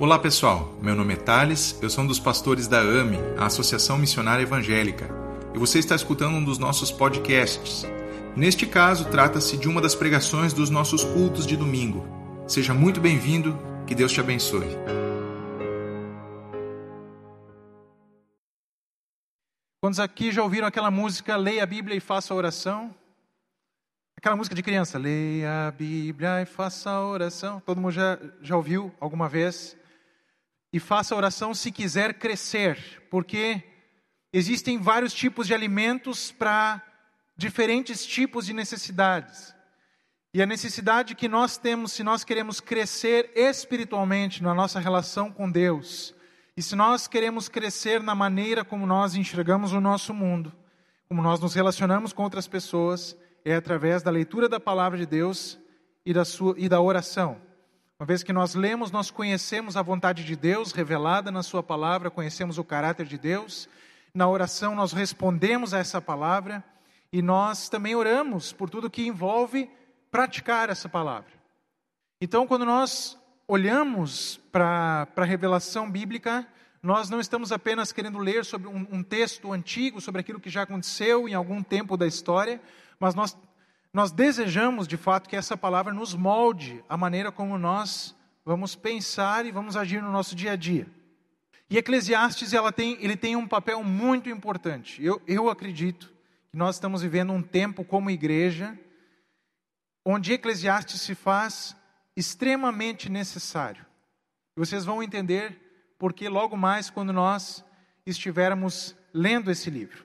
Olá pessoal, meu nome é Thales, eu sou um dos pastores da AME, a Associação Missionária Evangélica, e você está escutando um dos nossos podcasts. Neste caso, trata-se de uma das pregações dos nossos cultos de domingo. Seja muito bem-vindo, que Deus te abençoe. Quantos aqui já ouviram aquela música Leia a Bíblia e faça a oração? Aquela música de criança, leia a Bíblia e faça a oração. Todo mundo já, já ouviu alguma vez? E faça oração se quiser crescer, porque existem vários tipos de alimentos para diferentes tipos de necessidades. E a necessidade que nós temos, se nós queremos crescer espiritualmente na nossa relação com Deus, e se nós queremos crescer na maneira como nós enxergamos o nosso mundo, como nós nos relacionamos com outras pessoas, é através da leitura da palavra de Deus e da, sua, e da oração. Uma vez que nós lemos, nós conhecemos a vontade de Deus revelada na Sua palavra, conhecemos o caráter de Deus. Na oração, nós respondemos a essa palavra e nós também oramos por tudo que envolve praticar essa palavra. Então, quando nós olhamos para a revelação bíblica, nós não estamos apenas querendo ler sobre um, um texto antigo, sobre aquilo que já aconteceu em algum tempo da história, mas nós, nós desejamos de fato que essa palavra nos molde a maneira como nós vamos pensar e vamos agir no nosso dia a dia. E Eclesiastes ela tem, ele tem um papel muito importante. Eu, eu acredito que nós estamos vivendo um tempo como igreja onde Eclesiastes se faz extremamente necessário. E vocês vão entender porque logo mais quando nós estivermos lendo esse livro.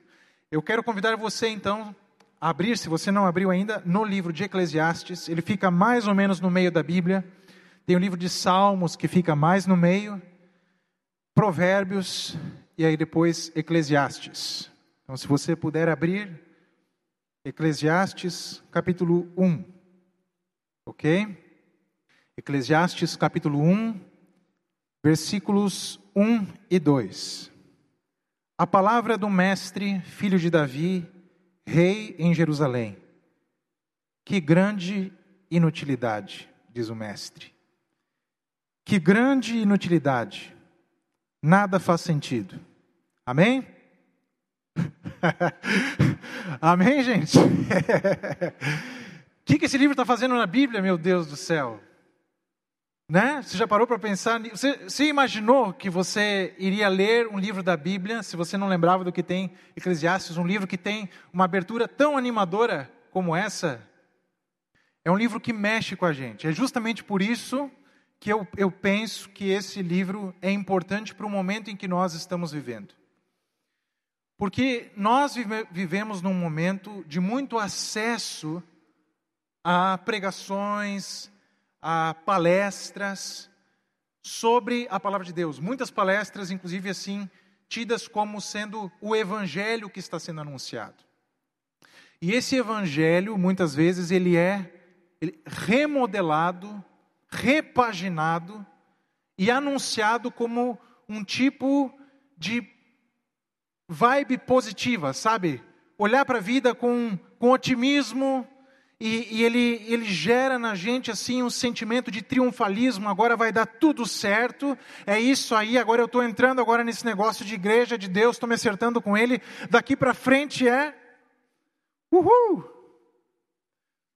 Eu quero convidar você então abrir, se você não abriu ainda, no livro de Eclesiastes. Ele fica mais ou menos no meio da Bíblia. Tem o livro de Salmos, que fica mais no meio. Provérbios e aí depois Eclesiastes. Então, se você puder abrir, Eclesiastes capítulo 1. Ok? Eclesiastes capítulo 1, versículos 1 e 2. A palavra do Mestre, filho de Davi, rei em Jerusalém. Que grande inutilidade, diz o mestre. Que grande inutilidade. Nada faz sentido. Amém? Amém, gente? O que, que esse livro está fazendo na Bíblia, meu Deus do céu? Né? Você já parou para pensar? Você, você imaginou que você iria ler um livro da Bíblia, se você não lembrava do que tem Eclesiastes, um livro que tem uma abertura tão animadora como essa? É um livro que mexe com a gente. É justamente por isso que eu, eu penso que esse livro é importante para o momento em que nós estamos vivendo. Porque nós vive, vivemos num momento de muito acesso a pregações, a palestras sobre a palavra de Deus. Muitas palestras, inclusive assim, tidas como sendo o evangelho que está sendo anunciado. E esse evangelho, muitas vezes, ele é remodelado, repaginado e anunciado como um tipo de vibe positiva, sabe? Olhar para a vida com, com otimismo, e, e, ele, ele gera na gente assim um sentimento de triunfalismo, agora vai dar tudo certo, é isso aí, agora eu estou entrando agora nesse negócio de igreja, de Deus, estou me acertando com Ele, daqui para frente é, uhul,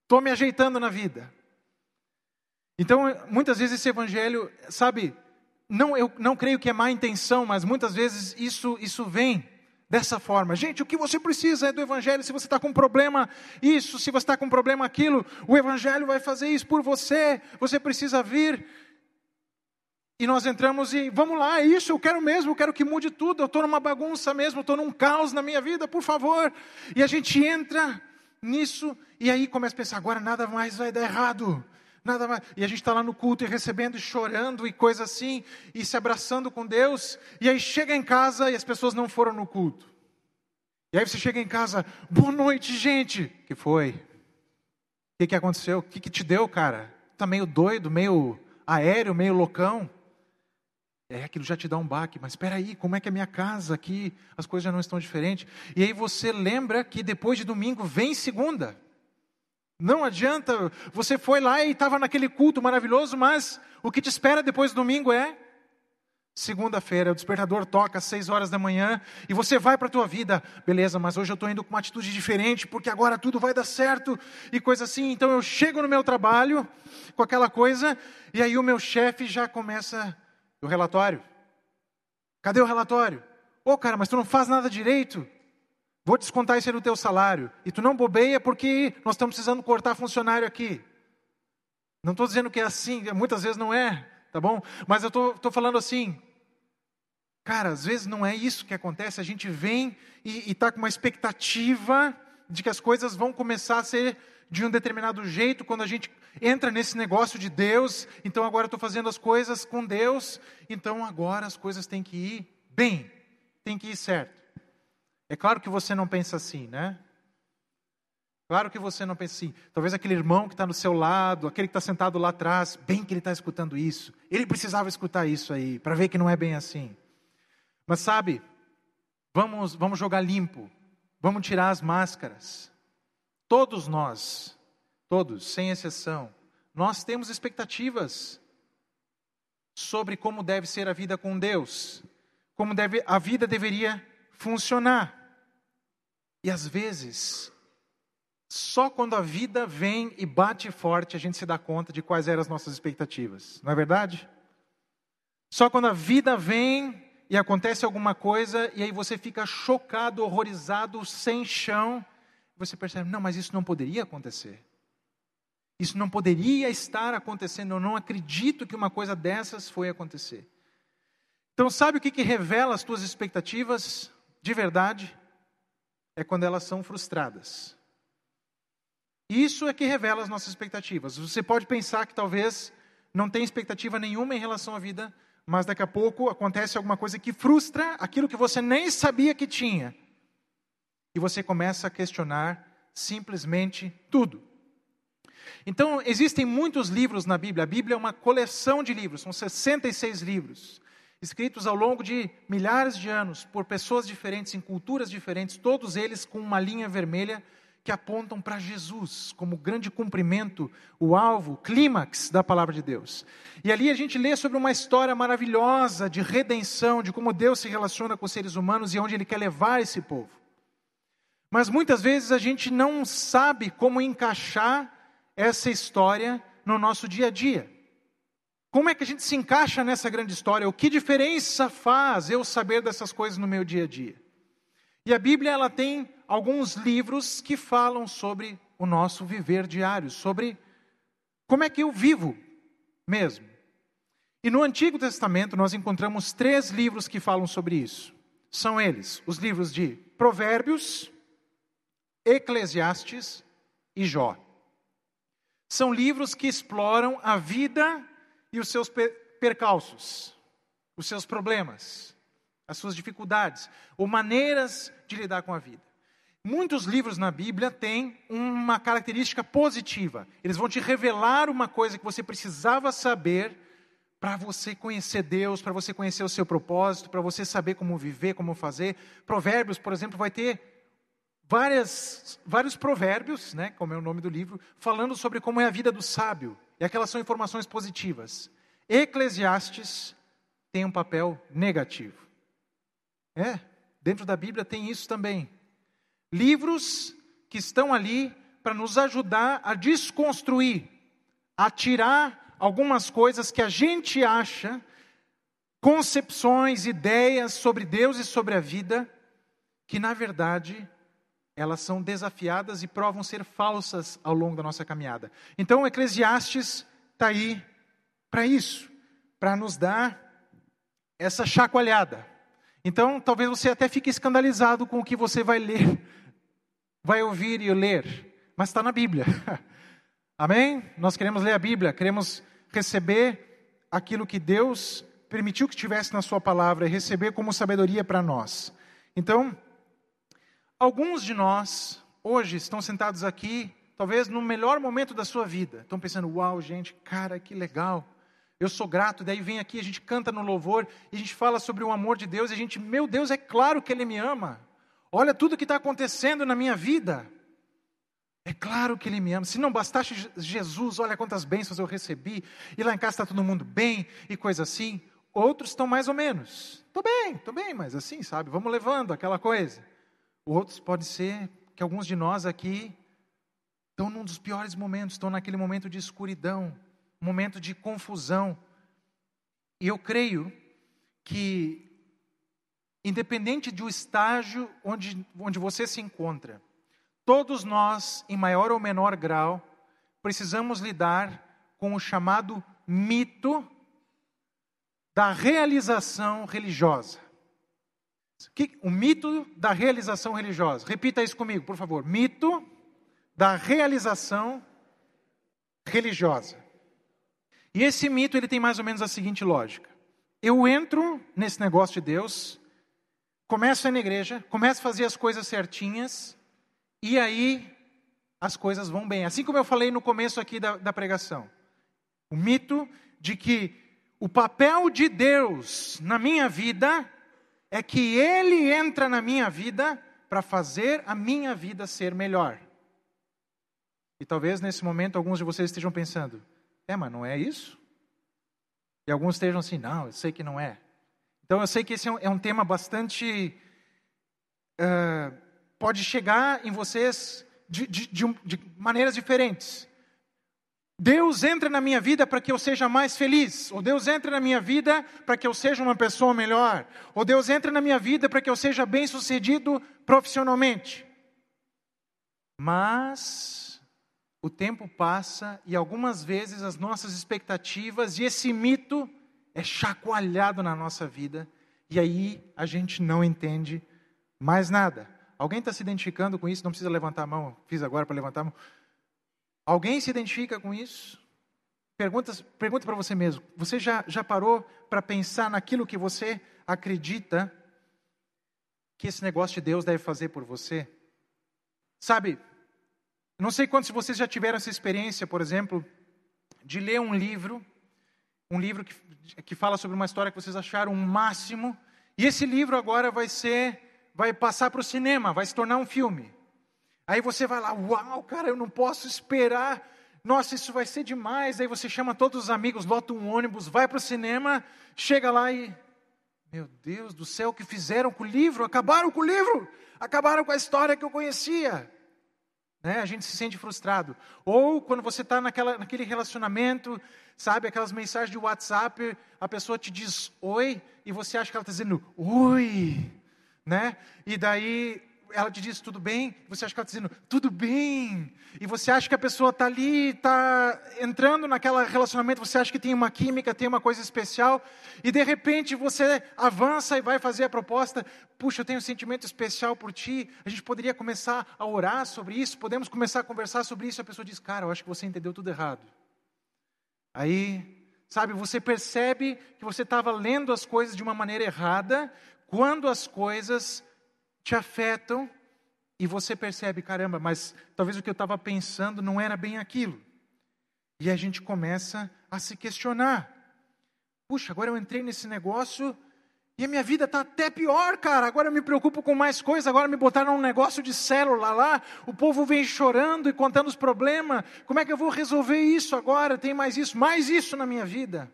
estou me ajeitando na vida. Então, muitas vezes esse evangelho, sabe, não, eu não creio que é má intenção, mas muitas vezes isso, isso vem dessa forma. Gente, o que você precisa é do Evangelho. Se você está com um problema, isso, se você está com um problema, aquilo, o Evangelho vai fazer isso por você. Você precisa vir. E nós entramos e vamos lá, é isso, eu quero mesmo, eu quero que mude tudo. Eu estou numa bagunça mesmo, estou num caos na minha vida, por favor. E a gente entra nisso e aí começa a pensar: agora nada mais vai dar errado. Nada mais. E a gente está lá no culto e recebendo e chorando e coisa assim, e se abraçando com Deus. E aí chega em casa e as pessoas não foram no culto. E aí você chega em casa, boa noite, gente. que foi? O que, que aconteceu? O que, que te deu, cara? Tá meio doido, meio aéreo, meio loucão. É, aquilo já te dá um baque, mas espera aí, como é que é a minha casa aqui? As coisas já não estão diferentes. E aí você lembra que depois de domingo vem segunda. Não adianta, você foi lá e estava naquele culto maravilhoso, mas o que te espera depois do domingo é Segunda-feira, o despertador toca às seis horas da manhã e você vai para a tua vida. Beleza, mas hoje eu estou indo com uma atitude diferente porque agora tudo vai dar certo e coisa assim. Então eu chego no meu trabalho com aquela coisa e aí o meu chefe já começa o relatório. Cadê o relatório? Ô oh, cara, mas tu não faz nada direito. Vou descontar isso aí no teu salário. E tu não bobeia porque nós estamos precisando cortar funcionário aqui. Não estou dizendo que é assim, muitas vezes não é, tá bom? Mas eu estou falando assim. Cara, às vezes não é isso que acontece. A gente vem e está com uma expectativa de que as coisas vão começar a ser de um determinado jeito quando a gente entra nesse negócio de Deus. Então agora estou fazendo as coisas com Deus. Então agora as coisas têm que ir bem, tem que ir certo. É claro que você não pensa assim, né? Claro que você não pensa assim. Talvez aquele irmão que está no seu lado, aquele que está sentado lá atrás, bem que ele está escutando isso. Ele precisava escutar isso aí, para ver que não é bem assim. Mas sabe, vamos, vamos jogar limpo, vamos tirar as máscaras. Todos nós, todos, sem exceção, nós temos expectativas sobre como deve ser a vida com Deus, como deve, a vida deveria funcionar. E às vezes, só quando a vida vem e bate forte a gente se dá conta de quais eram as nossas expectativas, não é verdade? Só quando a vida vem e acontece alguma coisa e aí você fica chocado, horrorizado, sem chão, você percebe, não, mas isso não poderia acontecer. Isso não poderia estar acontecendo. Eu não acredito que uma coisa dessas foi acontecer. Então, sabe o que, que revela as tuas expectativas de verdade? É quando elas são frustradas. Isso é que revela as nossas expectativas. Você pode pensar que talvez não tem expectativa nenhuma em relação à vida, mas daqui a pouco acontece alguma coisa que frustra aquilo que você nem sabia que tinha. E você começa a questionar simplesmente tudo. Então, existem muitos livros na Bíblia. A Bíblia é uma coleção de livros, são 66 livros escritos ao longo de milhares de anos por pessoas diferentes, em culturas diferentes, todos eles com uma linha vermelha que apontam para Jesus como grande cumprimento, o alvo, clímax da palavra de Deus. E ali a gente lê sobre uma história maravilhosa de redenção, de como Deus se relaciona com os seres humanos e onde Ele quer levar esse povo. Mas muitas vezes a gente não sabe como encaixar essa história no nosso dia a dia. Como é que a gente se encaixa nessa grande história? O que diferença faz eu saber dessas coisas no meu dia a dia? E a Bíblia ela tem alguns livros que falam sobre o nosso viver diário, sobre como é que eu vivo mesmo. E no Antigo Testamento nós encontramos três livros que falam sobre isso. São eles os livros de Provérbios, Eclesiastes e Jó. São livros que exploram a vida e os seus percalços, os seus problemas, as suas dificuldades, ou maneiras de lidar com a vida. Muitos livros na Bíblia têm uma característica positiva. Eles vão te revelar uma coisa que você precisava saber para você conhecer Deus, para você conhecer o seu propósito, para você saber como viver, como fazer. Provérbios, por exemplo, vai ter várias, vários provérbios, né, como é o nome do livro, falando sobre como é a vida do sábio. E aquelas são informações positivas. Eclesiastes tem um papel negativo. É, dentro da Bíblia tem isso também. Livros que estão ali para nos ajudar a desconstruir, a tirar algumas coisas que a gente acha, concepções, ideias sobre Deus e sobre a vida, que na verdade elas são desafiadas e provam ser falsas ao longo da nossa caminhada. Então, Eclesiastes está aí para isso, para nos dar essa chacoalhada. Então, talvez você até fique escandalizado com o que você vai ler, vai ouvir e ler, mas está na Bíblia. Amém? Nós queremos ler a Bíblia, queremos receber aquilo que Deus permitiu que estivesse na Sua palavra e receber como sabedoria para nós. Então, Alguns de nós, hoje, estão sentados aqui, talvez no melhor momento da sua vida. Estão pensando, uau, gente, cara, que legal. Eu sou grato. Daí vem aqui, a gente canta no louvor, e a gente fala sobre o amor de Deus, e a gente, meu Deus, é claro que Ele me ama. Olha tudo que está acontecendo na minha vida. É claro que Ele me ama. Se não bastasse Jesus, olha quantas bênçãos eu recebi, e lá em casa está todo mundo bem, e coisa assim. outros estão mais ou menos. Estou bem, estou bem, mas assim, sabe, vamos levando aquela coisa. Outros pode ser que alguns de nós aqui estão num dos piores momentos, estão naquele momento de escuridão, momento de confusão. E eu creio que, independente do estágio onde, onde você se encontra, todos nós, em maior ou menor grau, precisamos lidar com o chamado mito da realização religiosa. O mito da realização religiosa. Repita isso comigo, por favor. Mito da realização religiosa. E esse mito ele tem mais ou menos a seguinte lógica. Eu entro nesse negócio de Deus, começo a ir na igreja, começo a fazer as coisas certinhas, e aí as coisas vão bem. Assim como eu falei no começo aqui da, da pregação. O mito de que o papel de Deus na minha vida é que Ele entra na minha vida para fazer a minha vida ser melhor. E talvez nesse momento alguns de vocês estejam pensando: é, mas não é isso? E alguns estejam assim: não, eu sei que não é. Então eu sei que esse é um, é um tema bastante. Uh, pode chegar em vocês de, de, de, de maneiras diferentes. Deus entra na minha vida para que eu seja mais feliz, ou Deus entra na minha vida para que eu seja uma pessoa melhor, ou Deus entra na minha vida para que eu seja bem-sucedido profissionalmente. Mas o tempo passa e algumas vezes as nossas expectativas e esse mito é chacoalhado na nossa vida e aí a gente não entende mais nada. Alguém está se identificando com isso? Não precisa levantar a mão, fiz agora para levantar a mão. Alguém se identifica com isso? Pergunta, pergunta para você mesmo: você já, já parou para pensar naquilo que você acredita que esse negócio de Deus deve fazer por você? Sabe, não sei quantos de vocês já tiveram essa experiência, por exemplo, de ler um livro, um livro que, que fala sobre uma história que vocês acharam um máximo, e esse livro agora vai ser, vai passar para o cinema, vai se tornar um filme. Aí você vai lá, uau, cara, eu não posso esperar. Nossa, isso vai ser demais. Aí você chama todos os amigos, lota um ônibus, vai para o cinema, chega lá e. Meu Deus do céu, o que fizeram com o livro? Acabaram com o livro, acabaram com a história que eu conhecia. Né? A gente se sente frustrado. Ou quando você está naquele relacionamento, sabe, aquelas mensagens de WhatsApp, a pessoa te diz oi, e você acha que ela está dizendo oi. Né? E daí ela te diz tudo bem, você acha que ela está dizendo tudo bem, e você acha que a pessoa está ali, está entrando naquele relacionamento, você acha que tem uma química, tem uma coisa especial, e de repente você avança e vai fazer a proposta, puxa, eu tenho um sentimento especial por ti, a gente poderia começar a orar sobre isso, podemos começar a conversar sobre isso, e a pessoa diz, cara, eu acho que você entendeu tudo errado. Aí, sabe, você percebe que você estava lendo as coisas de uma maneira errada, quando as coisas te afetam e você percebe, caramba, mas talvez o que eu estava pensando não era bem aquilo. E a gente começa a se questionar. Puxa, agora eu entrei nesse negócio e a minha vida está até pior, cara. Agora eu me preocupo com mais coisas. Agora me botaram um negócio de célula lá. O povo vem chorando e contando os problemas. Como é que eu vou resolver isso agora? Tem mais isso, mais isso na minha vida.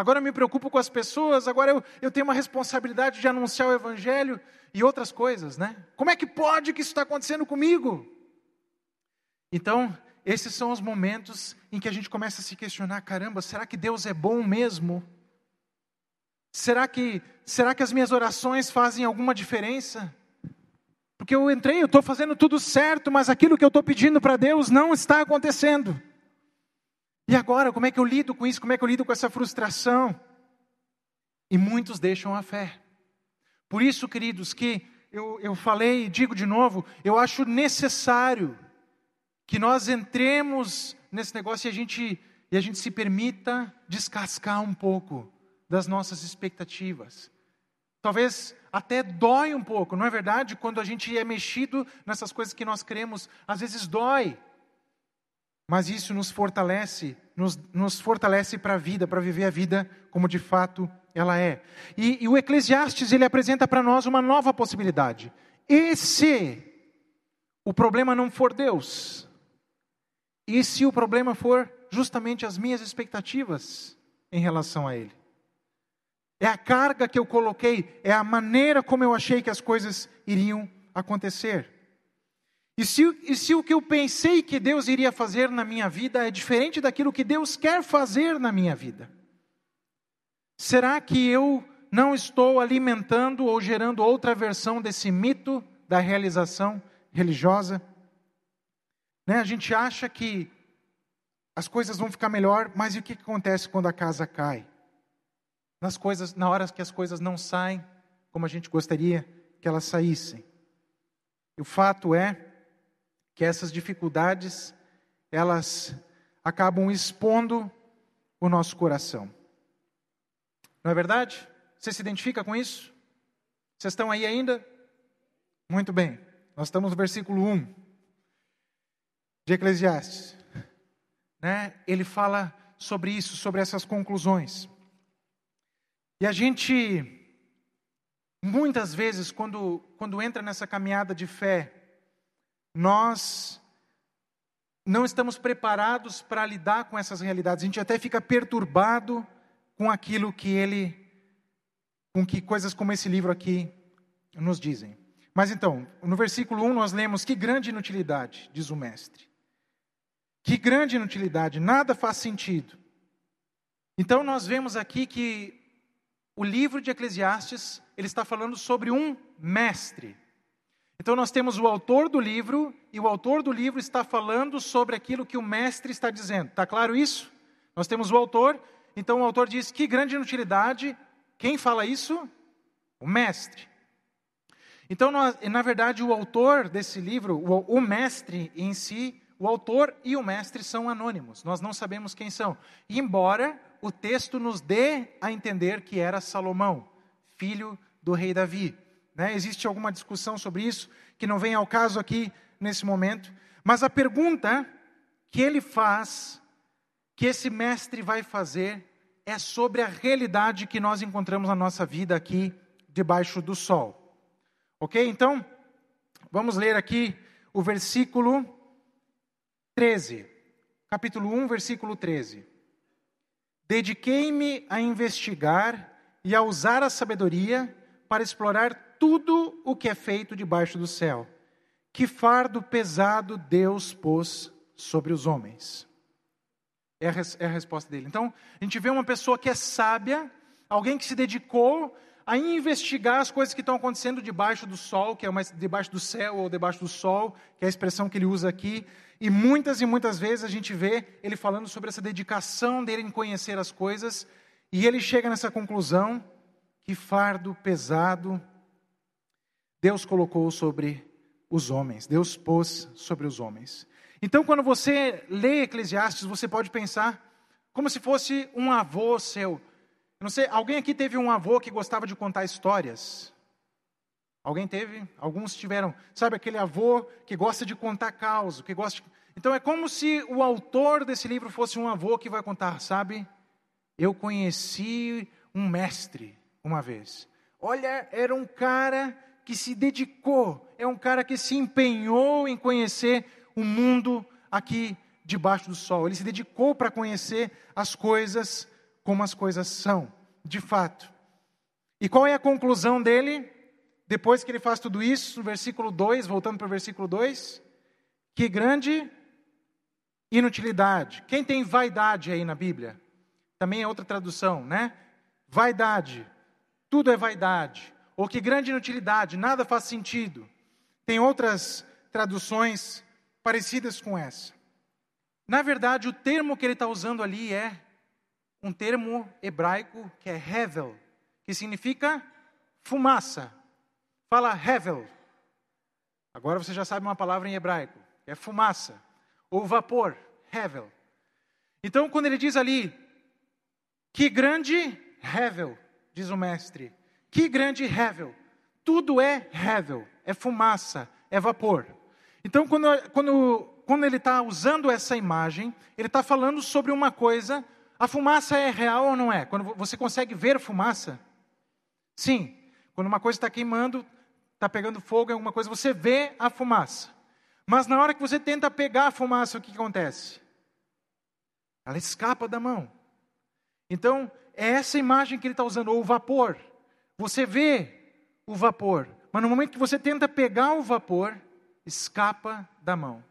Agora eu me preocupo com as pessoas, agora eu, eu tenho uma responsabilidade de anunciar o Evangelho e outras coisas, né? Como é que pode que isso está acontecendo comigo? Então, esses são os momentos em que a gente começa a se questionar: caramba, será que Deus é bom mesmo? Será que, será que as minhas orações fazem alguma diferença? Porque eu entrei, eu estou fazendo tudo certo, mas aquilo que eu estou pedindo para Deus não está acontecendo. E agora, como é que eu lido com isso? Como é que eu lido com essa frustração? E muitos deixam a fé. Por isso, queridos, que eu, eu falei e digo de novo, eu acho necessário que nós entremos nesse negócio e a gente, e a gente se permita descascar um pouco das nossas expectativas. Talvez até dói um pouco, não é verdade? Quando a gente é mexido nessas coisas que nós queremos, às vezes dói. Mas isso nos fortalece, nos, nos fortalece para a vida, para viver a vida como de fato ela é. E, e o Eclesiastes ele apresenta para nós uma nova possibilidade. E se o problema não for Deus? E se o problema for justamente as minhas expectativas em relação a Ele? é a carga que eu coloquei, é a maneira como eu achei que as coisas iriam acontecer. E se, e se o que eu pensei que Deus iria fazer na minha vida é diferente daquilo que Deus quer fazer na minha vida? Será que eu não estou alimentando ou gerando outra versão desse mito da realização religiosa? Né? A gente acha que as coisas vão ficar melhor, mas e o que acontece quando a casa cai? Nas coisas, na hora que as coisas não saem como a gente gostaria que elas saíssem. E o fato é que essas dificuldades elas acabam expondo o nosso coração. Não é verdade? Você se identifica com isso? Vocês estão aí ainda? Muito bem. Nós estamos no versículo 1 de Eclesiastes. Né? Ele fala sobre isso, sobre essas conclusões. E a gente, muitas vezes, quando, quando entra nessa caminhada de fé, nós não estamos preparados para lidar com essas realidades. A gente até fica perturbado com aquilo que ele, com que coisas como esse livro aqui nos dizem. Mas então, no versículo 1 nós lemos: Que grande inutilidade, diz o mestre. Que grande inutilidade, nada faz sentido. Então nós vemos aqui que o livro de Eclesiastes, ele está falando sobre um mestre. Então nós temos o autor do livro e o autor do livro está falando sobre aquilo que o mestre está dizendo. Está claro isso? Nós temos o autor, então o autor diz: "Que grande inutilidade". Quem fala isso? O mestre. Então, nós, na verdade, o autor desse livro, o, o mestre em si, o autor e o mestre são anônimos. Nós não sabemos quem são. Embora o texto nos dê a entender que era Salomão, filho do rei Davi. Né? Existe alguma discussão sobre isso que não vem ao caso aqui nesse momento, mas a pergunta que ele faz, que esse mestre vai fazer, é sobre a realidade que nós encontramos na nossa vida aqui debaixo do sol. Ok? Então, vamos ler aqui o versículo 13, capítulo 1, versículo 13. Dediquei-me a investigar e a usar a sabedoria para explorar tudo o que é feito debaixo do céu. Que fardo pesado Deus pôs sobre os homens. É a, é a resposta dele. Então, a gente vê uma pessoa que é sábia, alguém que se dedicou a investigar as coisas que estão acontecendo debaixo do sol, que é uma, debaixo do céu ou debaixo do sol, que é a expressão que ele usa aqui. E muitas e muitas vezes a gente vê ele falando sobre essa dedicação dele em conhecer as coisas, e ele chega nessa conclusão: que fardo pesado Deus colocou sobre os homens, Deus pôs sobre os homens. Então, quando você lê Eclesiastes, você pode pensar como se fosse um avô seu. Eu não sei, alguém aqui teve um avô que gostava de contar histórias? Alguém teve? Alguns tiveram. Sabe aquele avô que gosta de contar caos, que gosta de... Então é como se o autor desse livro fosse um avô que vai contar, sabe? Eu conheci um mestre uma vez. Olha, era um cara que se dedicou, é um cara que se empenhou em conhecer o mundo aqui debaixo do sol. Ele se dedicou para conhecer as coisas como as coisas são, de fato. E qual é a conclusão dele? Depois que ele faz tudo isso, no versículo 2, voltando para o versículo 2, que grande inutilidade. Quem tem vaidade aí na Bíblia? Também é outra tradução, né? Vaidade. Tudo é vaidade ou que grande inutilidade, nada faz sentido. Tem outras traduções parecidas com essa. Na verdade, o termo que ele está usando ali é um termo hebraico que é hevel, que significa fumaça. Fala hevel. Agora você já sabe uma palavra em hebraico, é fumaça, ou vapor, hevel. Então, quando ele diz ali, que grande hevel, diz o mestre, que grande Hevel! Tudo é Hevel, é fumaça, é vapor. Então, quando, quando, quando ele está usando essa imagem, ele está falando sobre uma coisa. A fumaça é real ou não é? Quando você consegue ver fumaça? Sim. Quando uma coisa está queimando, está pegando fogo alguma coisa, você vê a fumaça. Mas na hora que você tenta pegar a fumaça, o que acontece? Ela escapa da mão. Então, é essa imagem que ele está usando, ou o vapor. Você vê o vapor, mas no momento que você tenta pegar o vapor, escapa da mão.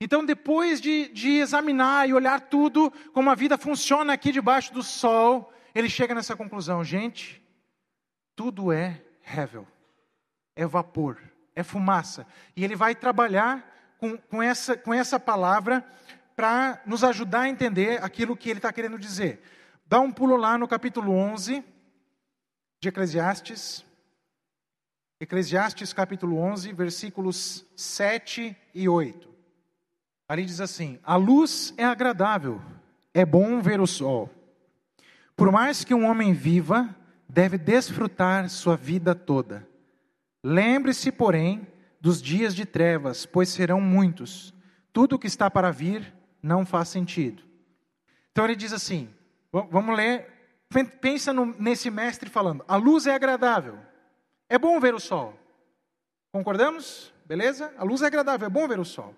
Então, depois de, de examinar e olhar tudo, como a vida funciona aqui debaixo do sol, ele chega nessa conclusão: gente, tudo é hevel, é vapor, é fumaça. E ele vai trabalhar com, com, essa, com essa palavra para nos ajudar a entender aquilo que ele está querendo dizer. Dá um pulo lá no capítulo 11 de Eclesiastes. Eclesiastes capítulo 11, versículos 7 e 8. Ali diz assim: A luz é agradável, é bom ver o sol. Por mais que um homem viva, deve desfrutar sua vida toda. Lembre-se, porém, dos dias de trevas, pois serão muitos. Tudo o que está para vir não faz sentido. Então ele diz assim: vamos ler. Pensa no, nesse mestre falando: a luz é agradável, é bom ver o sol. Concordamos? Beleza? A luz é agradável, é bom ver o sol.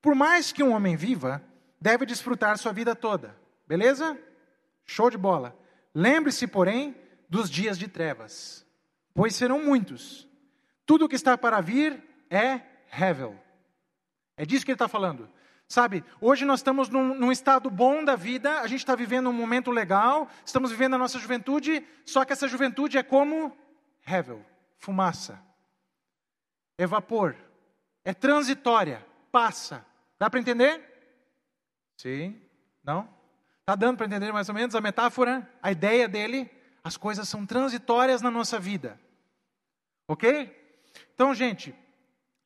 Por mais que um homem viva, deve desfrutar sua vida toda. Beleza? Show de bola. Lembre-se, porém, dos dias de trevas, pois serão muitos. Tudo o que está para vir é Hevel. É disso que ele está falando. Sabe, hoje nós estamos num, num, estado bom da vida, a gente está vivendo um momento legal, estamos vivendo a nossa juventude, só que essa juventude é como Hevel, fumaça, é vapor, é transitória, passa. Dá para entender? Sim? Não? Está dando para entender mais ou menos a metáfora, a ideia dele? As coisas são transitórias na nossa vida. Ok? Então, gente,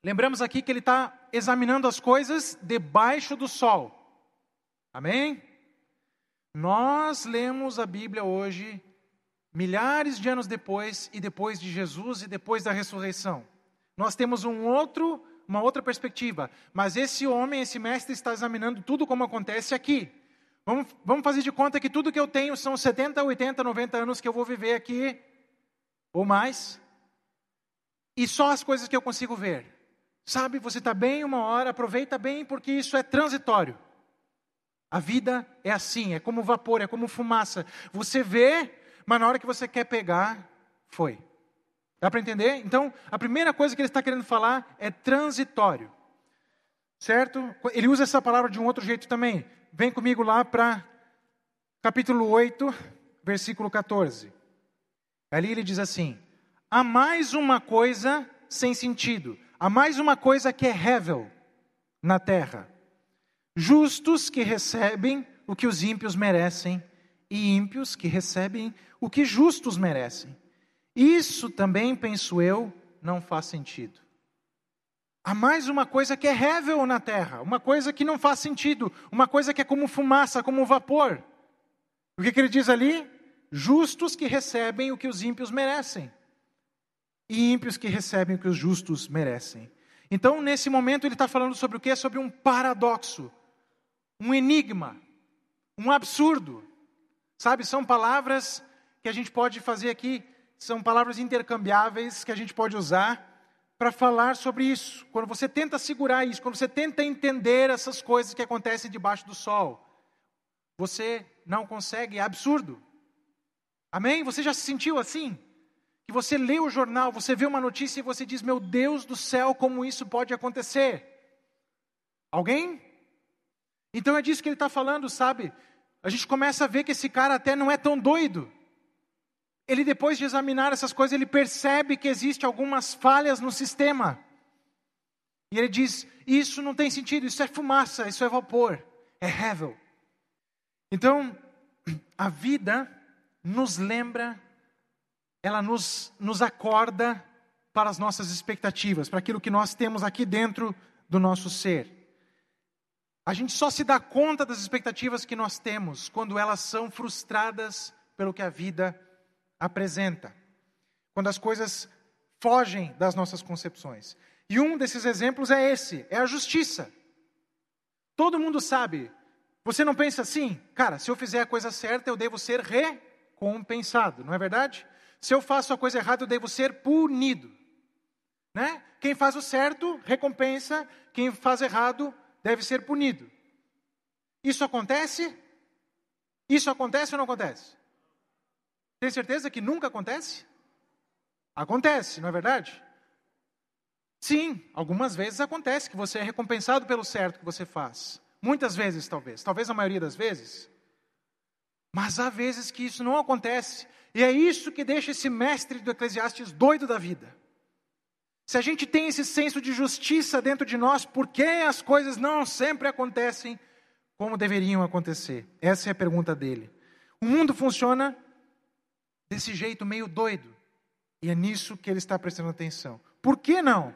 lembramos aqui que ele está examinando as coisas debaixo do sol. Amém? Nós lemos a Bíblia hoje, milhares de anos depois, e depois de Jesus e depois da ressurreição. Nós temos um outro, uma outra perspectiva, mas esse homem, esse mestre, está examinando tudo como acontece aqui. Vamos, vamos fazer de conta que tudo que eu tenho são 70, 80, 90 anos que eu vou viver aqui, ou mais, e só as coisas que eu consigo ver. Sabe, você está bem uma hora, aproveita bem, porque isso é transitório. A vida é assim, é como vapor, é como fumaça. Você vê, mas na hora que você quer pegar, foi. Dá para entender? Então, a primeira coisa que ele está querendo falar é transitório. Certo? Ele usa essa palavra de um outro jeito também. Vem comigo lá para capítulo 8, versículo 14. Ali ele diz assim: Há mais uma coisa sem sentido, há mais uma coisa que é rével na terra. Justos que recebem o que os ímpios merecem, e ímpios que recebem o que justos merecem. Isso também, penso eu, não faz sentido. Há mais uma coisa que é rével na terra, uma coisa que não faz sentido, uma coisa que é como fumaça, como vapor. O que, que ele diz ali? Justos que recebem o que os ímpios merecem, e ímpios que recebem o que os justos merecem. Então, nesse momento, ele está falando sobre o que? Sobre um paradoxo, um enigma, um absurdo. Sabe, são palavras que a gente pode fazer aqui, são palavras intercambiáveis que a gente pode usar para falar sobre isso. Quando você tenta segurar isso, quando você tenta entender essas coisas que acontecem debaixo do sol, você não consegue, é absurdo. Amém? Você já se sentiu assim? Que você lê o jornal, você vê uma notícia e você diz: Meu Deus do céu, como isso pode acontecer? Alguém? Então é disso que ele está falando, sabe? A gente começa a ver que esse cara até não é tão doido ele depois de examinar essas coisas, ele percebe que existe algumas falhas no sistema. E ele diz: isso não tem sentido, isso é fumaça, isso é vapor, é hevel. Então, a vida nos lembra, ela nos, nos acorda para as nossas expectativas, para aquilo que nós temos aqui dentro do nosso ser. A gente só se dá conta das expectativas que nós temos quando elas são frustradas pelo que a vida apresenta, quando as coisas fogem das nossas concepções. E um desses exemplos é esse: é a justiça. Todo mundo sabe. Você não pensa assim, cara, se eu fizer a coisa certa, eu devo ser recompensado, não é verdade? Se eu faço a coisa errada, eu devo ser punido. Né? Quem faz o certo, recompensa, quem faz errado, deve ser punido. Isso acontece? Isso acontece ou não acontece? Tem certeza que nunca acontece? Acontece, não é verdade? Sim, algumas vezes acontece que você é recompensado pelo certo que você faz. Muitas vezes, talvez. Talvez a maioria das vezes. Mas há vezes que isso não acontece. E é isso que deixa esse mestre do Eclesiastes doido da vida. Se a gente tem esse senso de justiça dentro de nós, por que as coisas não sempre acontecem como deveriam acontecer? Essa é a pergunta dele. O mundo funciona desse jeito meio doido. E é nisso que ele está prestando atenção. Por que não?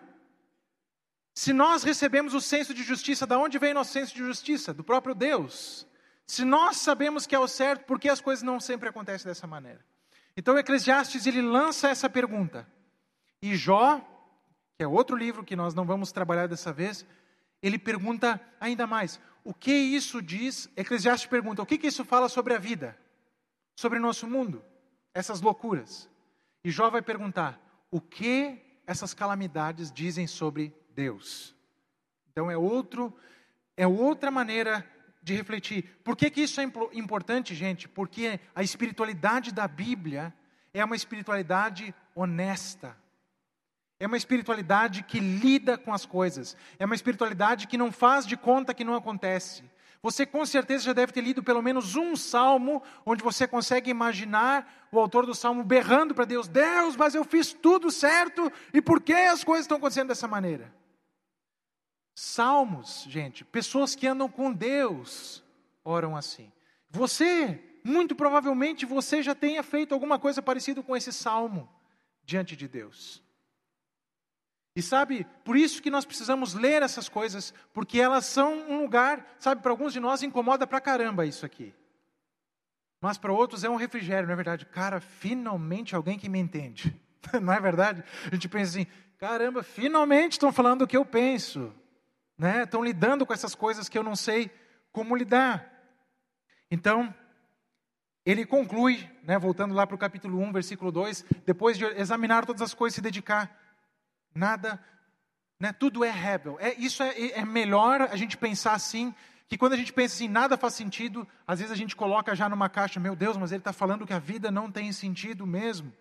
Se nós recebemos o senso de justiça, da onde vem nosso senso de justiça? Do próprio Deus. Se nós sabemos que é o certo, por que as coisas não sempre acontecem dessa maneira? Então, Eclesiastes ele lança essa pergunta. E Jó, que é outro livro que nós não vamos trabalhar dessa vez, ele pergunta ainda mais: o que isso diz? Eclesiastes pergunta: o que, que isso fala sobre a vida, sobre o nosso mundo, essas loucuras? E Jó vai perguntar: o que essas calamidades dizem sobre Deus. Então é outro, é outra maneira de refletir. Por que, que isso é importante, gente? Porque a espiritualidade da Bíblia é uma espiritualidade honesta. É uma espiritualidade que lida com as coisas. É uma espiritualidade que não faz de conta que não acontece. Você com certeza já deve ter lido pelo menos um salmo onde você consegue imaginar o autor do salmo berrando para Deus: Deus, mas eu fiz tudo certo e por que as coisas estão acontecendo dessa maneira? Salmos, gente, pessoas que andam com Deus oram assim. Você, muito provavelmente, você já tenha feito alguma coisa parecida com esse salmo diante de Deus. E sabe, por isso que nós precisamos ler essas coisas, porque elas são um lugar, sabe, para alguns de nós incomoda pra caramba isso aqui. Mas para outros é um refrigério, não é verdade? Cara, finalmente alguém que me entende. Não é verdade? A gente pensa assim, caramba, finalmente estão falando o que eu penso né? Estão lidando com essas coisas que eu não sei como lidar. Então, ele conclui, né, voltando lá para o capítulo 1, versículo 2, depois de examinar todas as coisas, se dedicar, nada, né, tudo é rebel. É, isso é, é melhor a gente pensar assim, que quando a gente pensa assim, nada faz sentido, às vezes a gente coloca já numa caixa, meu Deus, mas ele está falando que a vida não tem sentido mesmo.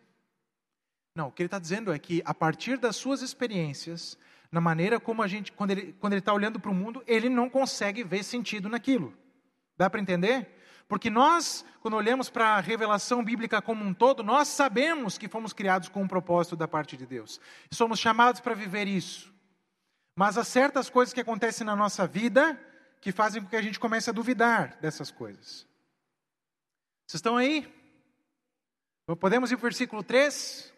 Não, o que ele está dizendo é que a partir das suas experiências, na maneira como a gente, quando ele quando está olhando para o mundo, ele não consegue ver sentido naquilo. Dá para entender? Porque nós, quando olhamos para a revelação bíblica como um todo, nós sabemos que fomos criados com um propósito da parte de Deus. Somos chamados para viver isso. Mas há certas coisas que acontecem na nossa vida que fazem com que a gente comece a duvidar dessas coisas. Vocês estão aí? Podemos ir para o versículo 3?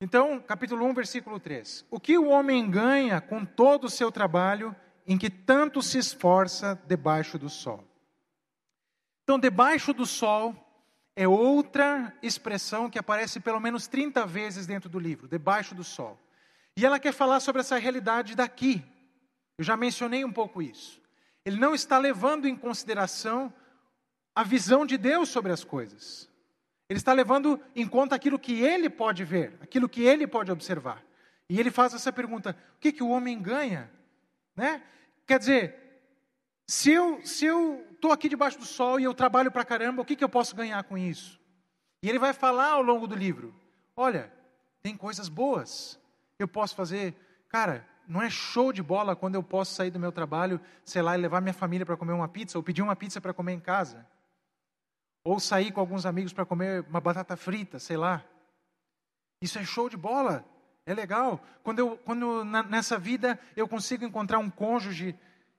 Então, capítulo 1, versículo 3. O que o homem ganha com todo o seu trabalho em que tanto se esforça debaixo do sol? Então, debaixo do sol é outra expressão que aparece pelo menos 30 vezes dentro do livro, debaixo do sol. E ela quer falar sobre essa realidade daqui. Eu já mencionei um pouco isso. Ele não está levando em consideração a visão de Deus sobre as coisas. Ele está levando em conta aquilo que ele pode ver, aquilo que ele pode observar. E ele faz essa pergunta: o que, que o homem ganha? Né? Quer dizer, se eu se eu estou aqui debaixo do sol e eu trabalho para caramba, o que, que eu posso ganhar com isso? E ele vai falar ao longo do livro: olha, tem coisas boas. Eu posso fazer, cara, não é show de bola quando eu posso sair do meu trabalho, sei lá, e levar minha família para comer uma pizza ou pedir uma pizza para comer em casa. Ou sair com alguns amigos para comer uma batata frita, sei lá. Isso é show de bola. É legal. Quando, eu, quando na, nessa vida eu consigo encontrar um cônjuge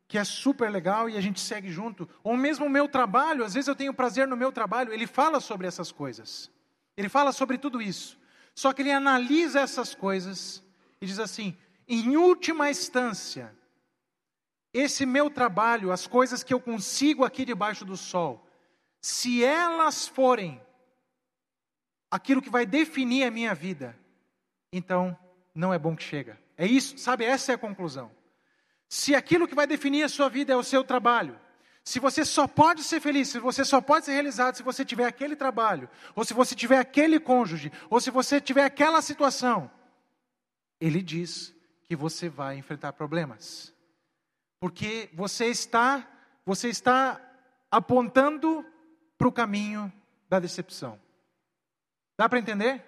que é super legal e a gente segue junto. Ou mesmo o meu trabalho, às vezes eu tenho prazer no meu trabalho. Ele fala sobre essas coisas. Ele fala sobre tudo isso. Só que ele analisa essas coisas e diz assim: em última instância, esse meu trabalho, as coisas que eu consigo aqui debaixo do sol, se elas forem aquilo que vai definir a minha vida, então não é bom que chega. É isso, sabe? Essa é a conclusão. Se aquilo que vai definir a sua vida é o seu trabalho, se você só pode ser feliz, se você só pode ser realizado se você tiver aquele trabalho, ou se você tiver aquele cônjuge, ou se você tiver aquela situação, ele diz que você vai enfrentar problemas. Porque você está, você está apontando para o caminho da decepção. Dá para entender?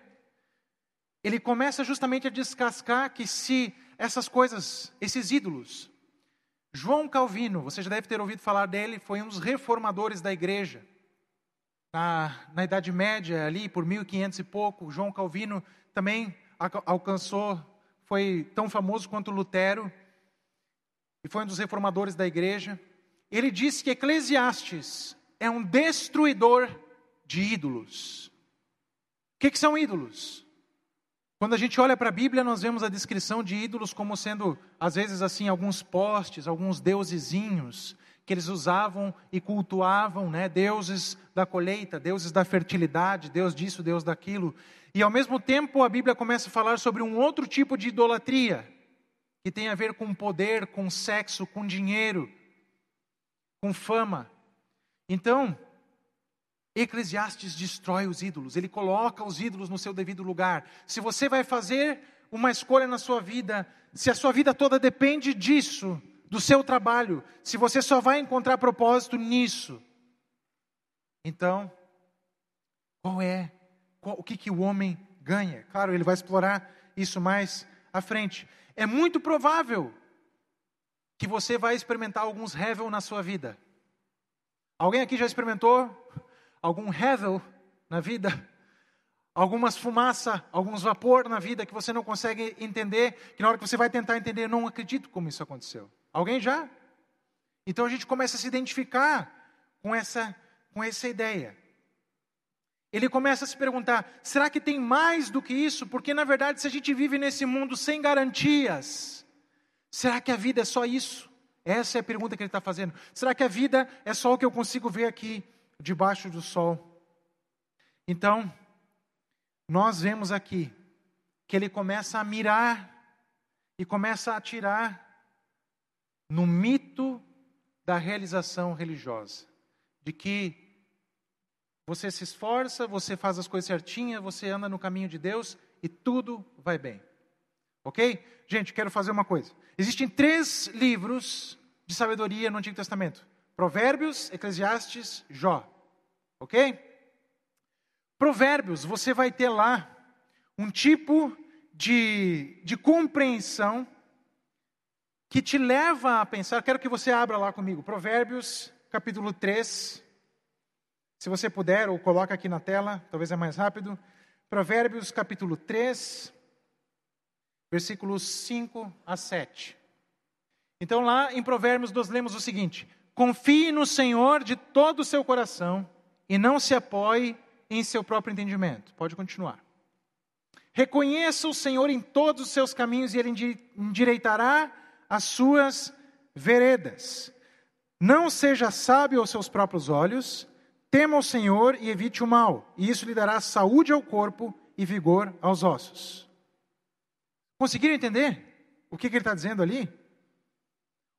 Ele começa justamente a descascar que se essas coisas, esses ídolos, João Calvino, você já deve ter ouvido falar dele, foi um dos reformadores da igreja. Na, na Idade Média, ali por 1500 e pouco, João Calvino também alcançou, foi tão famoso quanto Lutero, e foi um dos reformadores da igreja. Ele disse que Eclesiastes é um destruidor de ídolos. O que, que são ídolos? Quando a gente olha para a Bíblia, nós vemos a descrição de ídolos como sendo, às vezes, assim, alguns postes, alguns deusezinhos que eles usavam e cultuavam, né? Deuses da colheita, deuses da fertilidade, Deus disso, Deus daquilo. E ao mesmo tempo, a Bíblia começa a falar sobre um outro tipo de idolatria, que tem a ver com poder, com sexo, com dinheiro, com fama. Então, Eclesiastes destrói os ídolos, ele coloca os ídolos no seu devido lugar. Se você vai fazer uma escolha na sua vida, se a sua vida toda depende disso, do seu trabalho, se você só vai encontrar propósito nisso, então, qual é, qual, o que, que o homem ganha? Claro, ele vai explorar isso mais à frente. É muito provável que você vai experimentar alguns hevel na sua vida. Alguém aqui já experimentou algum hevel na vida, algumas fumaça, alguns vapor na vida que você não consegue entender, que na hora que você vai tentar entender, não acredito como isso aconteceu. Alguém já? Então a gente começa a se identificar com essa, com essa ideia. Ele começa a se perguntar: será que tem mais do que isso? Porque na verdade, se a gente vive nesse mundo sem garantias, será que a vida é só isso? Essa é a pergunta que ele está fazendo. Será que a vida é só o que eu consigo ver aqui? debaixo do sol. Então, nós vemos aqui que ele começa a mirar e começa a atirar no mito da realização religiosa, de que você se esforça, você faz as coisas certinhas, você anda no caminho de Deus e tudo vai bem. Ok? Gente, quero fazer uma coisa. Existem três livros de sabedoria no Antigo Testamento: Provérbios, Eclesiastes, Jó. Ok? Provérbios, você vai ter lá um tipo de, de compreensão que te leva a pensar. Quero que você abra lá comigo, Provérbios, capítulo 3. Se você puder, ou coloca aqui na tela, talvez é mais rápido. Provérbios, capítulo 3, versículos 5 a 7. Então, lá em Provérbios, nós lemos o seguinte: Confie no Senhor de todo o seu coração e não se apoie em seu próprio entendimento. Pode continuar. Reconheça o Senhor em todos os seus caminhos e ele endireitará as suas veredas. Não seja sábio aos seus próprios olhos, tema o Senhor e evite o mal, e isso lhe dará saúde ao corpo e vigor aos ossos. Conseguiram entender o que, que ele está dizendo ali?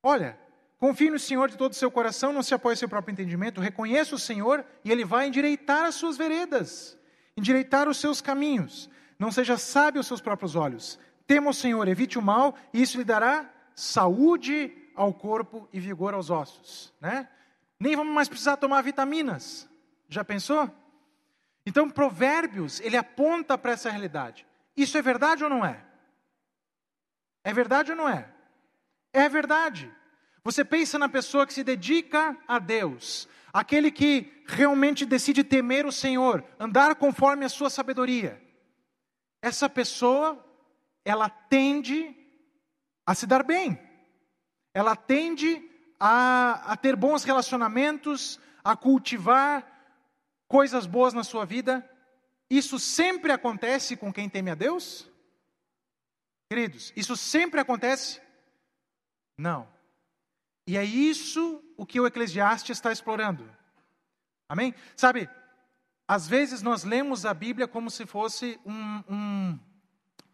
Olha, Confie no Senhor de todo o seu coração, não se apoie no seu próprio entendimento, reconheça o Senhor e Ele vai endireitar as suas veredas, endireitar os seus caminhos. Não seja sábio aos seus próprios olhos. Tema o Senhor, evite o mal, e isso lhe dará saúde ao corpo e vigor aos ossos. Né? Nem vamos mais precisar tomar vitaminas. Já pensou? Então, Provérbios, ele aponta para essa realidade. Isso é verdade ou não é? É verdade ou não é? É verdade. Você pensa na pessoa que se dedica a Deus, aquele que realmente decide temer o Senhor, andar conforme a sua sabedoria. Essa pessoa, ela tende a se dar bem, ela tende a, a ter bons relacionamentos, a cultivar coisas boas na sua vida. Isso sempre acontece com quem teme a Deus? Queridos, isso sempre acontece? Não. E é isso o que o Eclesiastes está explorando. Amém? Sabe, às vezes nós lemos a Bíblia como se fosse um, um,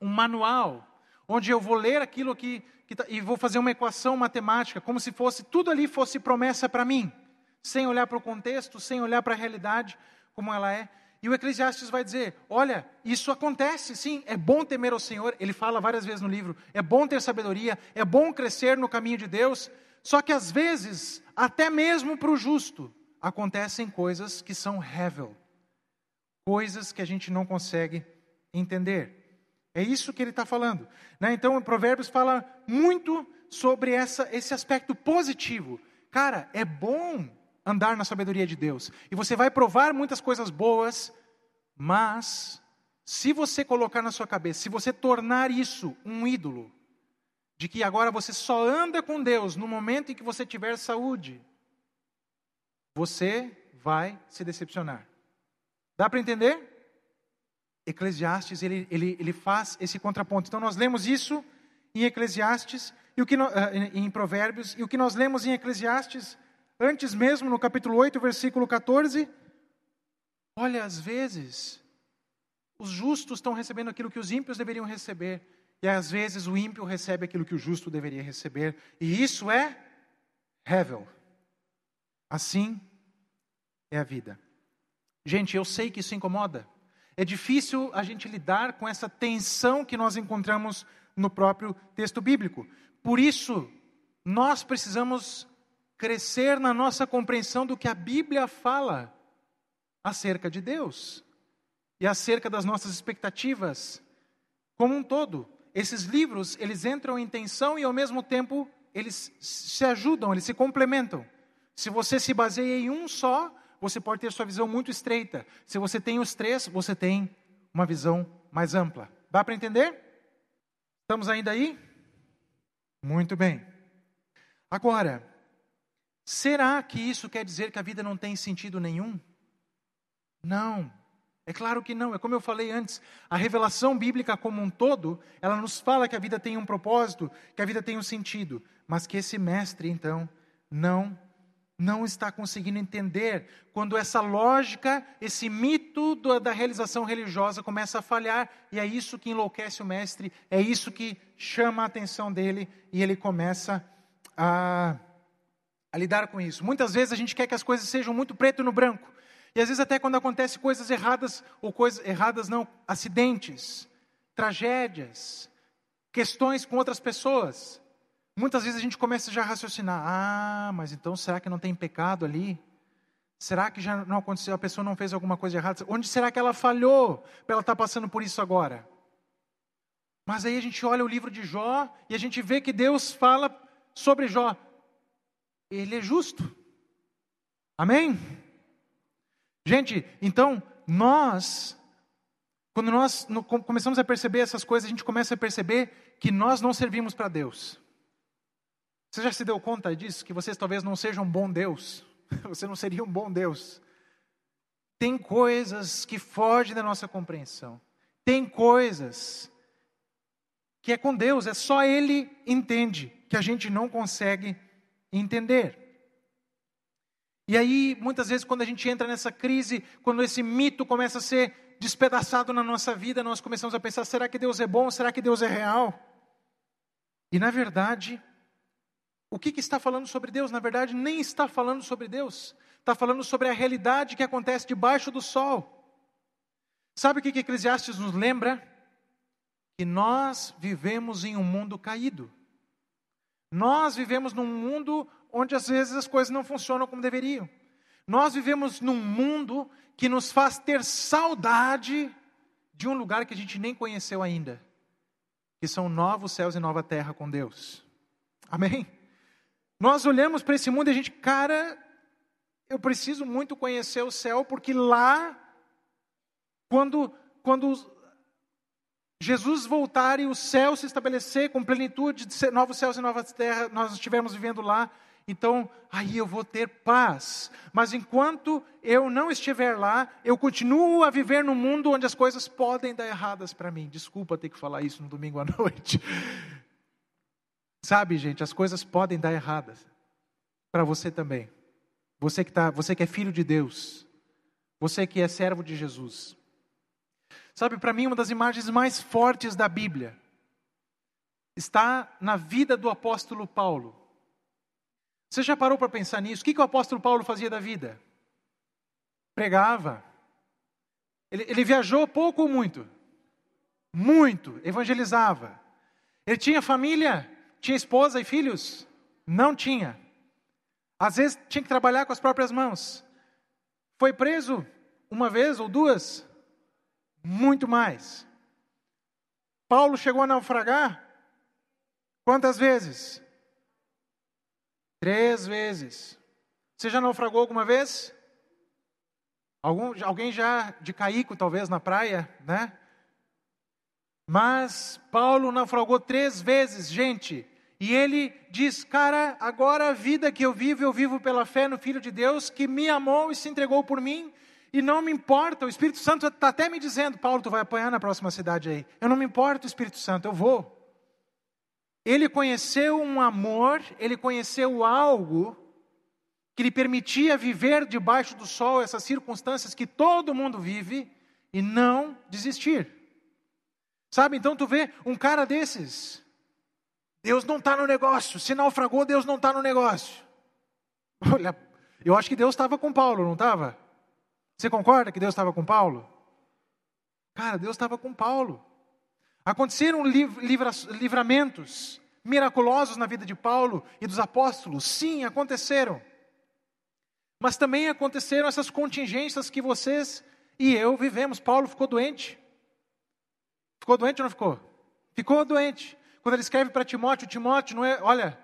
um manual, onde eu vou ler aquilo aqui que tá, e vou fazer uma equação matemática, como se fosse tudo ali fosse promessa para mim, sem olhar para o contexto, sem olhar para a realidade como ela é. E o Eclesiastes vai dizer: olha, isso acontece, sim, é bom temer ao Senhor. Ele fala várias vezes no livro: é bom ter sabedoria, é bom crescer no caminho de Deus, só que às vezes, até mesmo para o justo, acontecem coisas que são hevel, coisas que a gente não consegue entender. É isso que ele está falando. Né? Então, o Provérbios fala muito sobre essa, esse aspecto positivo. Cara, é bom andar na sabedoria de Deus. E você vai provar muitas coisas boas, mas se você colocar na sua cabeça, se você tornar isso um ídolo, de que agora você só anda com Deus no momento em que você tiver saúde, você vai se decepcionar. Dá para entender? Eclesiastes, ele, ele, ele faz esse contraponto. Então, nós lemos isso em Eclesiastes, e o que no, eh, em Provérbios, e o que nós lemos em Eclesiastes, antes mesmo, no capítulo 8, versículo 14. Olha, às vezes, os justos estão recebendo aquilo que os ímpios deveriam receber, e às vezes o ímpio recebe aquilo que o justo deveria receber, e isso é Hevel. Assim é a vida. Gente, eu sei que isso incomoda. É difícil a gente lidar com essa tensão que nós encontramos no próprio texto bíblico. Por isso, nós precisamos crescer na nossa compreensão do que a Bíblia fala acerca de Deus e acerca das nossas expectativas como um todo. Esses livros, eles entram em tensão e ao mesmo tempo eles se ajudam, eles se complementam. Se você se baseia em um só, você pode ter sua visão muito estreita. Se você tem os três, você tem uma visão mais ampla. Dá para entender? Estamos ainda aí? Muito bem. Agora, será que isso quer dizer que a vida não tem sentido nenhum? Não. É claro que não. É como eu falei antes, a revelação bíblica como um todo, ela nos fala que a vida tem um propósito, que a vida tem um sentido, mas que esse mestre então não não está conseguindo entender quando essa lógica, esse mito da realização religiosa começa a falhar, e é isso que enlouquece o mestre, é isso que chama a atenção dele, e ele começa a, lidar com isso. Muitas vezes a gente quer que as coisas sejam muito preto no branco, e às vezes até quando acontecem coisas erradas, ou coisas erradas não, acidentes, tragédias, questões com outras pessoas, Muitas vezes a gente começa já a raciocinar: ah, mas então será que não tem pecado ali? Será que já não aconteceu, a pessoa não fez alguma coisa errada? Onde será que ela falhou para ela estar tá passando por isso agora? Mas aí a gente olha o livro de Jó e a gente vê que Deus fala sobre Jó. Ele é justo. Amém? Gente, então nós, quando nós começamos a perceber essas coisas, a gente começa a perceber que nós não servimos para Deus. Você já se deu conta disso? Que vocês talvez não sejam um bom Deus. Você não seria um bom Deus. Tem coisas que fogem da nossa compreensão. Tem coisas que é com Deus, é só Ele entende, que a gente não consegue entender. E aí, muitas vezes, quando a gente entra nessa crise, quando esse mito começa a ser despedaçado na nossa vida, nós começamos a pensar: será que Deus é bom? Será que Deus é real? E na verdade, o que, que, está falando sobre Deus? Na verdade, nem está falando sobre Deus. Está falando sobre a realidade que acontece debaixo do sol. Sabe o que, que Eclesiastes nos lembra? Que nós vivemos em um mundo caído. Nós vivemos num mundo onde às vezes as coisas não funcionam como deveriam. Nós vivemos num mundo que nos faz ter saudade de um lugar que a gente nem conheceu ainda, que são novos céus e nova terra com Deus. Amém? Nós olhamos para esse mundo e a gente, cara, eu preciso muito conhecer o céu, porque lá, quando, quando Jesus voltar e o céu se estabelecer com plenitude de novos céus e novas terras, nós estivermos vivendo lá, então aí eu vou ter paz. Mas enquanto eu não estiver lá, eu continuo a viver num mundo onde as coisas podem dar erradas para mim. Desculpa ter que falar isso no domingo à noite. Sabe, gente, as coisas podem dar erradas. Para você também. Você que, tá, você que é filho de Deus. Você que é servo de Jesus. Sabe, para mim, uma das imagens mais fortes da Bíblia está na vida do apóstolo Paulo. Você já parou para pensar nisso? O que, que o apóstolo Paulo fazia da vida? Pregava. Ele, ele viajou pouco ou muito? Muito. Evangelizava. Ele tinha família? Tinha esposa e filhos? Não tinha. Às vezes tinha que trabalhar com as próprias mãos. Foi preso uma vez ou duas? Muito mais. Paulo chegou a naufragar? Quantas vezes? Três vezes. Você já naufragou alguma vez? Algum, alguém já de caico, talvez, na praia, né? Mas Paulo naufragou três vezes, gente. E ele diz: Cara, agora a vida que eu vivo, eu vivo pela fé no Filho de Deus, que me amou e se entregou por mim. E não me importa, o Espírito Santo está até me dizendo: Paulo, tu vai apanhar na próxima cidade aí. Eu não me importo, Espírito Santo, eu vou. Ele conheceu um amor, ele conheceu algo que lhe permitia viver debaixo do sol essas circunstâncias que todo mundo vive e não desistir. Sabe, então tu vê um cara desses, Deus não está no negócio, se naufragou, Deus não está no negócio. Olha, eu acho que Deus estava com Paulo, não estava? Você concorda que Deus estava com Paulo? Cara, Deus estava com Paulo. Aconteceram livra, livramentos miraculosos na vida de Paulo e dos apóstolos? Sim, aconteceram. Mas também aconteceram essas contingências que vocês e eu vivemos. Paulo ficou doente. Ficou doente ou não ficou? Ficou doente. Quando ele escreve para Timóteo, Timóteo, não é, olha,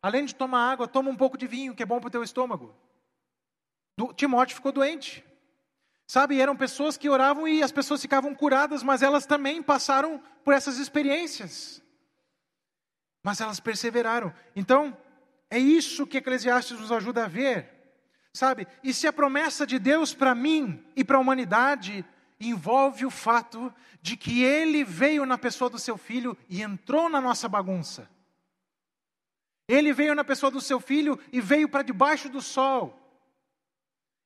além de tomar água, toma um pouco de vinho, que é bom para o teu estômago. Do, Timóteo ficou doente. Sabe, eram pessoas que oravam e as pessoas ficavam curadas, mas elas também passaram por essas experiências. Mas elas perseveraram. Então, é isso que Eclesiastes nos ajuda a ver. Sabe? E se a promessa de Deus para mim e para a humanidade envolve o fato de que ele veio na pessoa do seu filho e entrou na nossa bagunça. Ele veio na pessoa do seu filho e veio para debaixo do sol.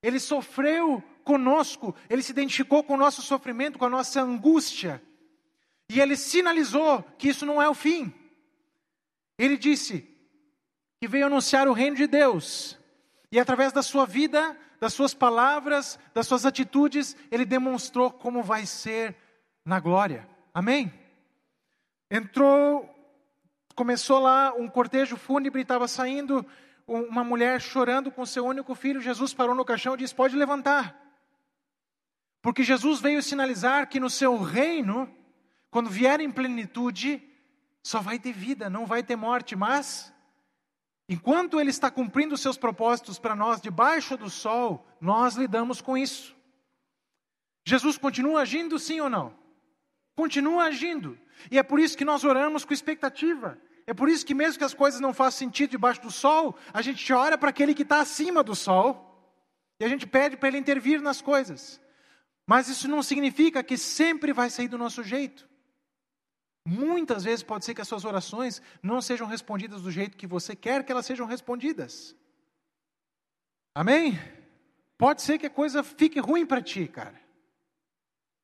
Ele sofreu conosco, ele se identificou com o nosso sofrimento, com a nossa angústia. E ele sinalizou que isso não é o fim. Ele disse que veio anunciar o reino de Deus. E através da sua vida, das suas palavras, das suas atitudes, ele demonstrou como vai ser na glória. Amém? Entrou, começou lá um cortejo fúnebre, estava saindo uma mulher chorando com seu único filho. Jesus parou no caixão e disse: Pode levantar. Porque Jesus veio sinalizar que no seu reino, quando vier em plenitude, só vai ter vida, não vai ter morte, mas Enquanto Ele está cumprindo os seus propósitos para nós debaixo do sol, nós lidamos com isso. Jesus continua agindo, sim ou não? Continua agindo. E é por isso que nós oramos com expectativa. É por isso que, mesmo que as coisas não façam sentido debaixo do sol, a gente ora para aquele que está acima do sol e a gente pede para ele intervir nas coisas. Mas isso não significa que sempre vai sair do nosso jeito. Muitas vezes pode ser que as suas orações não sejam respondidas do jeito que você quer que elas sejam respondidas. Amém? Pode ser que a coisa fique ruim para ti, cara.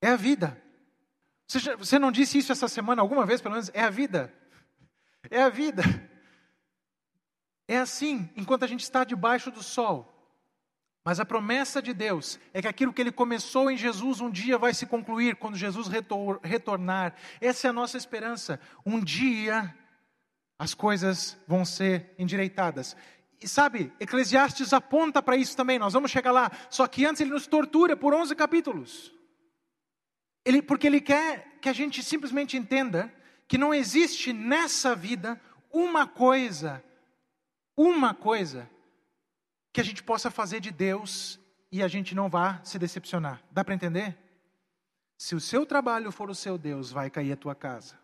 É a vida. Você, já, você não disse isso essa semana alguma vez, pelo menos? É a vida. É a vida. É assim, enquanto a gente está debaixo do sol. Mas a promessa de Deus é que aquilo que ele começou em Jesus um dia vai se concluir quando Jesus retor retornar. Essa é a nossa esperança. Um dia as coisas vão ser endireitadas. E sabe, Eclesiastes aponta para isso também, nós vamos chegar lá. Só que antes ele nos tortura por 11 capítulos. Ele, porque ele quer que a gente simplesmente entenda que não existe nessa vida uma coisa, uma coisa que a gente possa fazer de Deus e a gente não vá se decepcionar. Dá para entender? Se o seu trabalho for o seu Deus, vai cair a tua casa.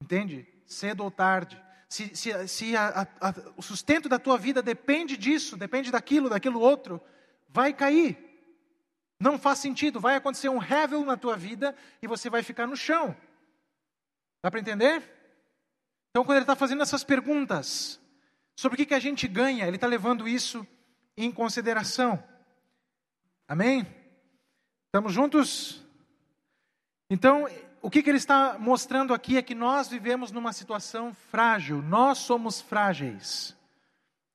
Entende? Cedo ou tarde. Se, se, se a, a, o sustento da tua vida depende disso, depende daquilo, daquilo outro, vai cair. Não faz sentido. Vai acontecer um revel na tua vida e você vai ficar no chão. Dá para entender? Então, quando ele está fazendo essas perguntas, Sobre o que, que a gente ganha, ele está levando isso em consideração. Amém? Estamos juntos? Então, o que, que ele está mostrando aqui é que nós vivemos numa situação frágil, nós somos frágeis.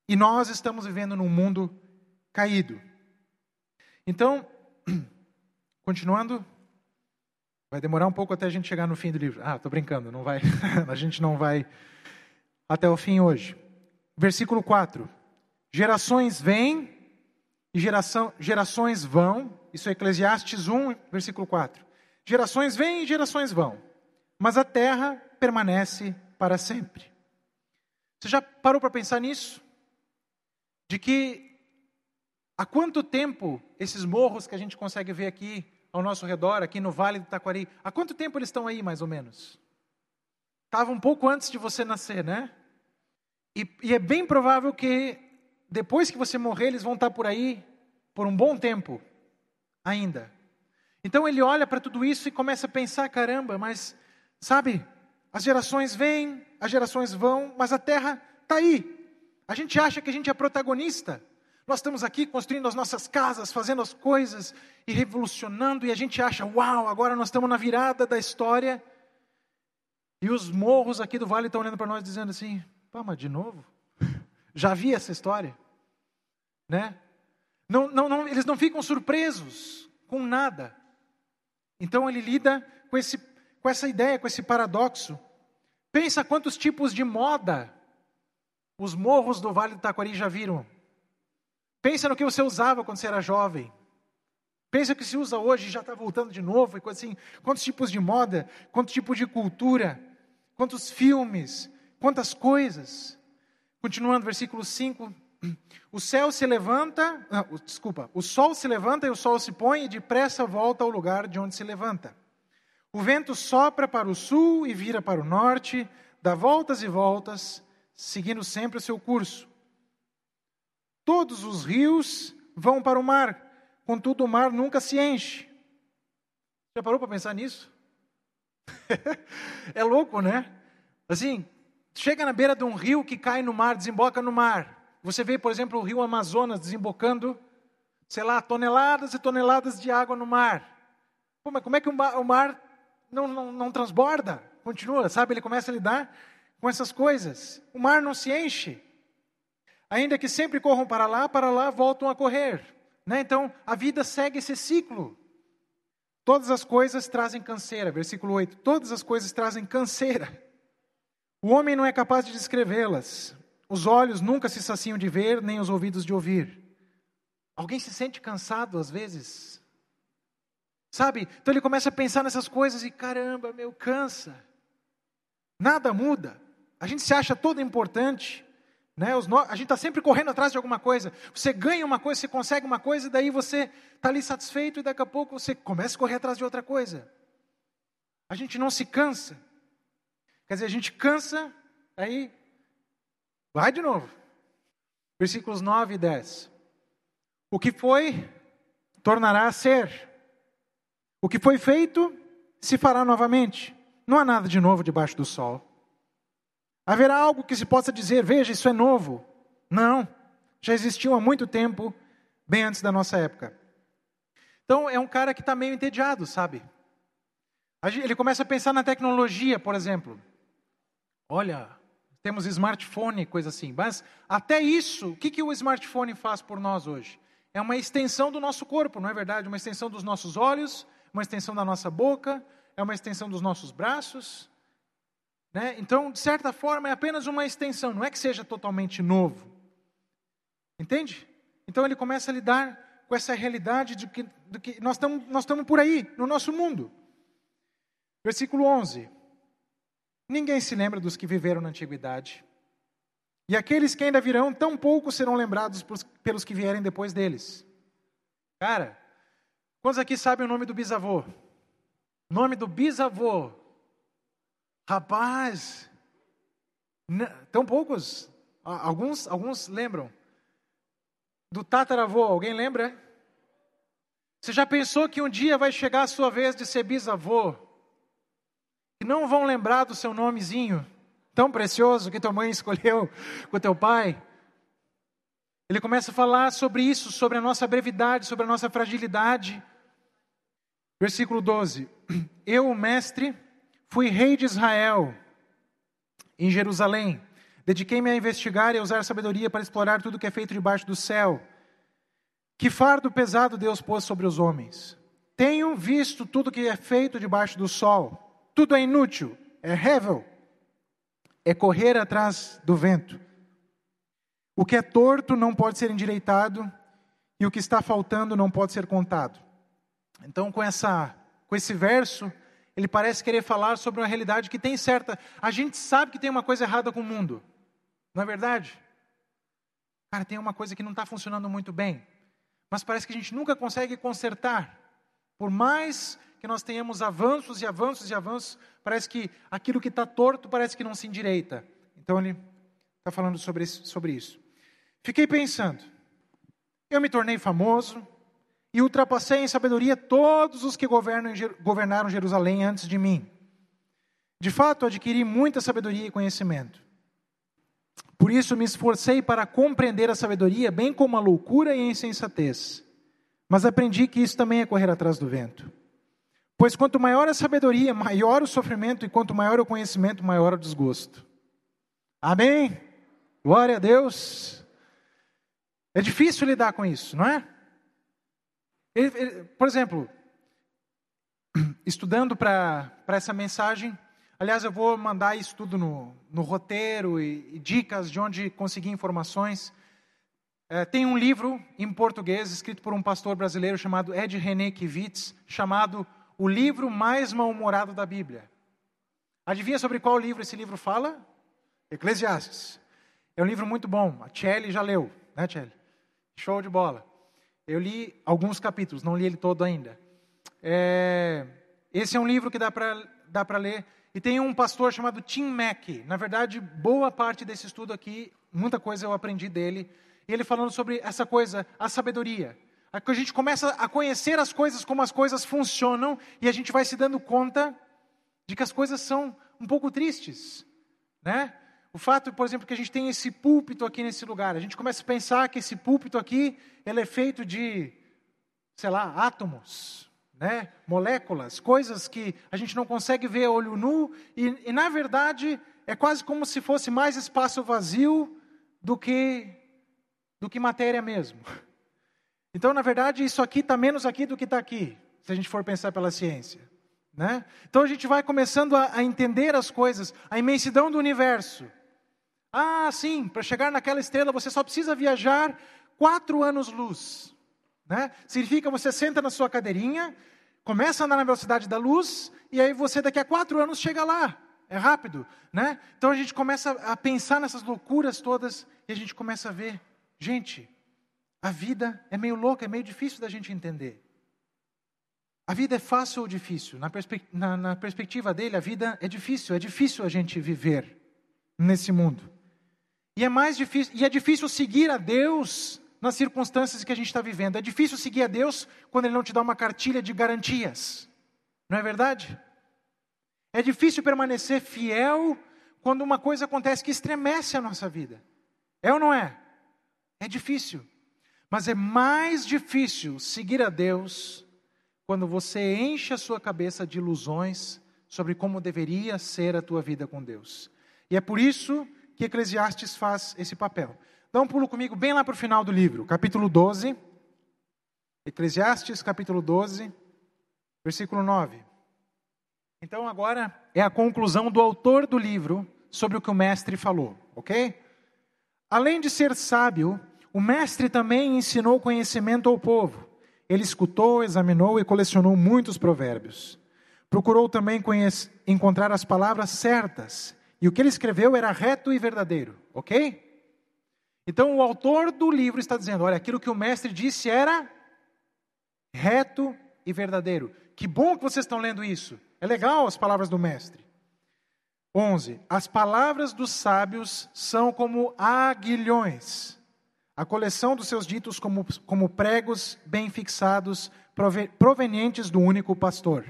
E nós estamos vivendo num mundo caído. Então, continuando, vai demorar um pouco até a gente chegar no fim do livro. Ah, estou brincando, não vai. a gente não vai até o fim hoje. Versículo 4: Gerações vêm e geração, gerações vão, isso é Eclesiastes 1, versículo 4. Gerações vêm e gerações vão, mas a terra permanece para sempre. Você já parou para pensar nisso? De que há quanto tempo esses morros que a gente consegue ver aqui ao nosso redor, aqui no Vale do Taquari, há quanto tempo eles estão aí, mais ou menos? Estava um pouco antes de você nascer, né? E, e, é bem provável que depois que você morrer, eles vão estar por aí por um bom tempo ainda. Então ele olha para tudo isso e começa a pensar: caramba, mas sabe, as gerações vêm, as gerações vão, mas a terra está aí. A gente acha que a gente é protagonista. Nós estamos aqui construindo as nossas casas, fazendo as coisas e revolucionando, e a gente acha, uau, agora nós estamos na virada da história. E os morros aqui do vale estão olhando para nós dizendo assim: pá, mas de novo? Já vi essa história? Né? Não, não, não, eles não ficam surpresos com nada. Então ele lida com, esse, com essa ideia, com esse paradoxo. Pensa quantos tipos de moda os morros do Vale do Taquari já viram. Pensa no que você usava quando você era jovem. Pensa que se usa hoje e já está voltando de novo e coisa assim. Quantos tipos de moda, quantos tipos de cultura, quantos filmes, quantas coisas. Continuando, versículo 5. O céu se levanta, não, desculpa, o sol se levanta e o sol se põe e depressa volta ao lugar de onde se levanta. O vento sopra para o sul e vira para o norte, dá voltas e voltas, seguindo sempre o seu curso. Todos os rios vão para o mar, contudo o mar nunca se enche. Já parou para pensar nisso? é louco, né? Assim, chega na beira de um rio que cai no mar, desemboca no mar. Você vê, por exemplo, o rio Amazonas desembocando, sei lá, toneladas e toneladas de água no mar. Pô, mas como é que o mar, não, não, não transborda? Continua, sabe? Ele começa a lidar com essas coisas. O mar não se enche. Ainda que sempre corram para lá, para lá voltam a correr. Né? Então, a vida segue esse ciclo. Todas as coisas trazem canseira. Versículo 8. Todas as coisas trazem canseira. O homem não é capaz de descrevê-las. Os olhos nunca se saciam de ver, nem os ouvidos de ouvir. Alguém se sente cansado às vezes? Sabe? Então ele começa a pensar nessas coisas e caramba, meu, cansa. Nada muda. A gente se acha todo importante. Né? a gente está sempre correndo atrás de alguma coisa. Você ganha uma coisa, você consegue uma coisa, e daí você está ali satisfeito e daqui a pouco você começa a correr atrás de outra coisa. A gente não se cansa. Quer dizer, a gente cansa, aí Vai de novo. Versículos 9 e 10. O que foi, tornará a ser. O que foi feito, se fará novamente. Não há nada de novo debaixo do sol. Haverá algo que se possa dizer, veja, isso é novo. Não, já existiu há muito tempo, bem antes da nossa época. Então, é um cara que está meio entediado, sabe? Ele começa a pensar na tecnologia, por exemplo. Olha, temos smartphone, coisa assim. Mas até isso, o que, que o smartphone faz por nós hoje? É uma extensão do nosso corpo, não é verdade? Uma extensão dos nossos olhos, uma extensão da nossa boca, é uma extensão dos nossos braços. Né? Então, de certa forma, é apenas uma extensão, não é que seja totalmente novo. Entende? Então ele começa a lidar com essa realidade de que, de que nós estamos nós por aí, no nosso mundo. Versículo 11. Ninguém se lembra dos que viveram na antiguidade. E aqueles que ainda virão, tão pouco serão lembrados pelos que vierem depois deles. Cara, quantos aqui sabem o nome do bisavô? Nome do bisavô. Rapaz, tão poucos. Alguns, alguns lembram. Do tataravô, alguém lembra? Você já pensou que um dia vai chegar a sua vez de ser bisavô? Que não vão lembrar do seu nomezinho tão precioso que tua mãe escolheu com teu pai. Ele começa a falar sobre isso, sobre a nossa brevidade, sobre a nossa fragilidade. Versículo 12: Eu, o mestre, fui rei de Israel em Jerusalém. Dediquei-me a investigar e a usar sabedoria para explorar tudo que é feito debaixo do céu. Que fardo pesado Deus pôs sobre os homens. Tenho visto tudo que é feito debaixo do sol tudo é inútil, é rével, é correr atrás do vento. O que é torto não pode ser endireitado, e o que está faltando não pode ser contado. Então, com, essa, com esse verso, ele parece querer falar sobre uma realidade que tem certa. A gente sabe que tem uma coisa errada com o mundo, não é verdade? Cara, tem uma coisa que não está funcionando muito bem, mas parece que a gente nunca consegue consertar. Por mais que nós tenhamos avanços e avanços e avanços, parece que aquilo que está torto parece que não se endireita. Então ele está falando sobre isso, sobre isso. Fiquei pensando, eu me tornei famoso e ultrapassei em sabedoria todos os que governam, governaram Jerusalém antes de mim. De fato, adquiri muita sabedoria e conhecimento. Por isso me esforcei para compreender a sabedoria, bem como a loucura e a insensatez. Mas aprendi que isso também é correr atrás do vento. Pois quanto maior a sabedoria, maior o sofrimento, e quanto maior o conhecimento, maior o desgosto. Amém? Glória a Deus. É difícil lidar com isso, não é? Ele, ele, por exemplo, estudando para essa mensagem, aliás, eu vou mandar isso tudo no, no roteiro e, e, dicas de onde conseguir informações. É, tem um livro em português escrito por um pastor brasileiro chamado Ed René Kivitz, chamado O Livro Mais Mal-Humorado da Bíblia. Adivinha sobre qual livro esse livro fala? Eclesiastes. É um livro muito bom. A Kelly já leu, né, Kelly? Show de bola. Eu li alguns capítulos, não li ele todo ainda. É, esse é um livro que dá para dá ler. E tem um pastor chamado Tim Mack. Na verdade, boa parte desse estudo aqui, muita coisa eu aprendi dele. E ele falando sobre essa coisa, a sabedoria. A gente começa a conhecer as coisas, como as coisas funcionam, e a gente vai se dando conta de que as coisas são um pouco tristes, né? O fato, por exemplo, que a gente tem esse púlpito aqui nesse lugar, a gente começa a pensar que esse púlpito aqui, ele é feito de, sei lá, átomos, né? moléculas, coisas que a gente não consegue ver a olho nu, e, e na verdade é quase como se fosse mais espaço vazio do que, do que matéria mesmo. Então, na verdade, isso aqui está menos aqui do que está aqui, se a gente for pensar pela ciência. Né? Então a gente vai começando a, a entender as coisas, a imensidão do universo. Ah, sim, para chegar naquela estrela você só precisa viajar quatro anos-luz. Né? Significa você senta na sua cadeirinha, começa a andar na velocidade da luz, e aí você daqui a quatro anos chega lá. É rápido, né? Então a gente começa a pensar nessas loucuras todas e a gente começa a ver, gente, a vida é meio louca, é meio difícil da gente entender. A vida é fácil ou difícil? Na, perspe na, na perspectiva dele, a vida é difícil, é difícil a gente viver nesse mundo. E é mais difícil, e é difícil seguir a Deus nas circunstâncias que a gente está vivendo. É difícil seguir a Deus quando Ele não te dá uma cartilha de garantias. Não é verdade? É difícil permanecer fiel quando uma coisa acontece que estremece a nossa vida. É ou não é? É difícil. Mas é mais difícil seguir a Deus quando você enche a sua cabeça de ilusões sobre como deveria ser a tua vida com Deus. E é por isso que Eclesiastes faz esse papel. Dá um pulo comigo bem lá para o final do livro, capítulo 12. Eclesiastes, capítulo 12, versículo 9. Então agora é a conclusão do autor do livro sobre o que o mestre falou, ok? Além de ser sábio, o mestre também ensinou conhecimento ao povo. Ele escutou, examinou e colecionou muitos provérbios. Procurou também encontrar as palavras certas e o que ele escreveu era reto e verdadeiro, ok? Então o autor do livro está dizendo: olha, aquilo que o mestre disse era reto e verdadeiro. Que bom que vocês estão lendo isso. É legal as palavras do mestre. 11. As palavras dos sábios são como aguilhões, a coleção dos seus ditos como, como pregos bem fixados, provenientes do único pastor.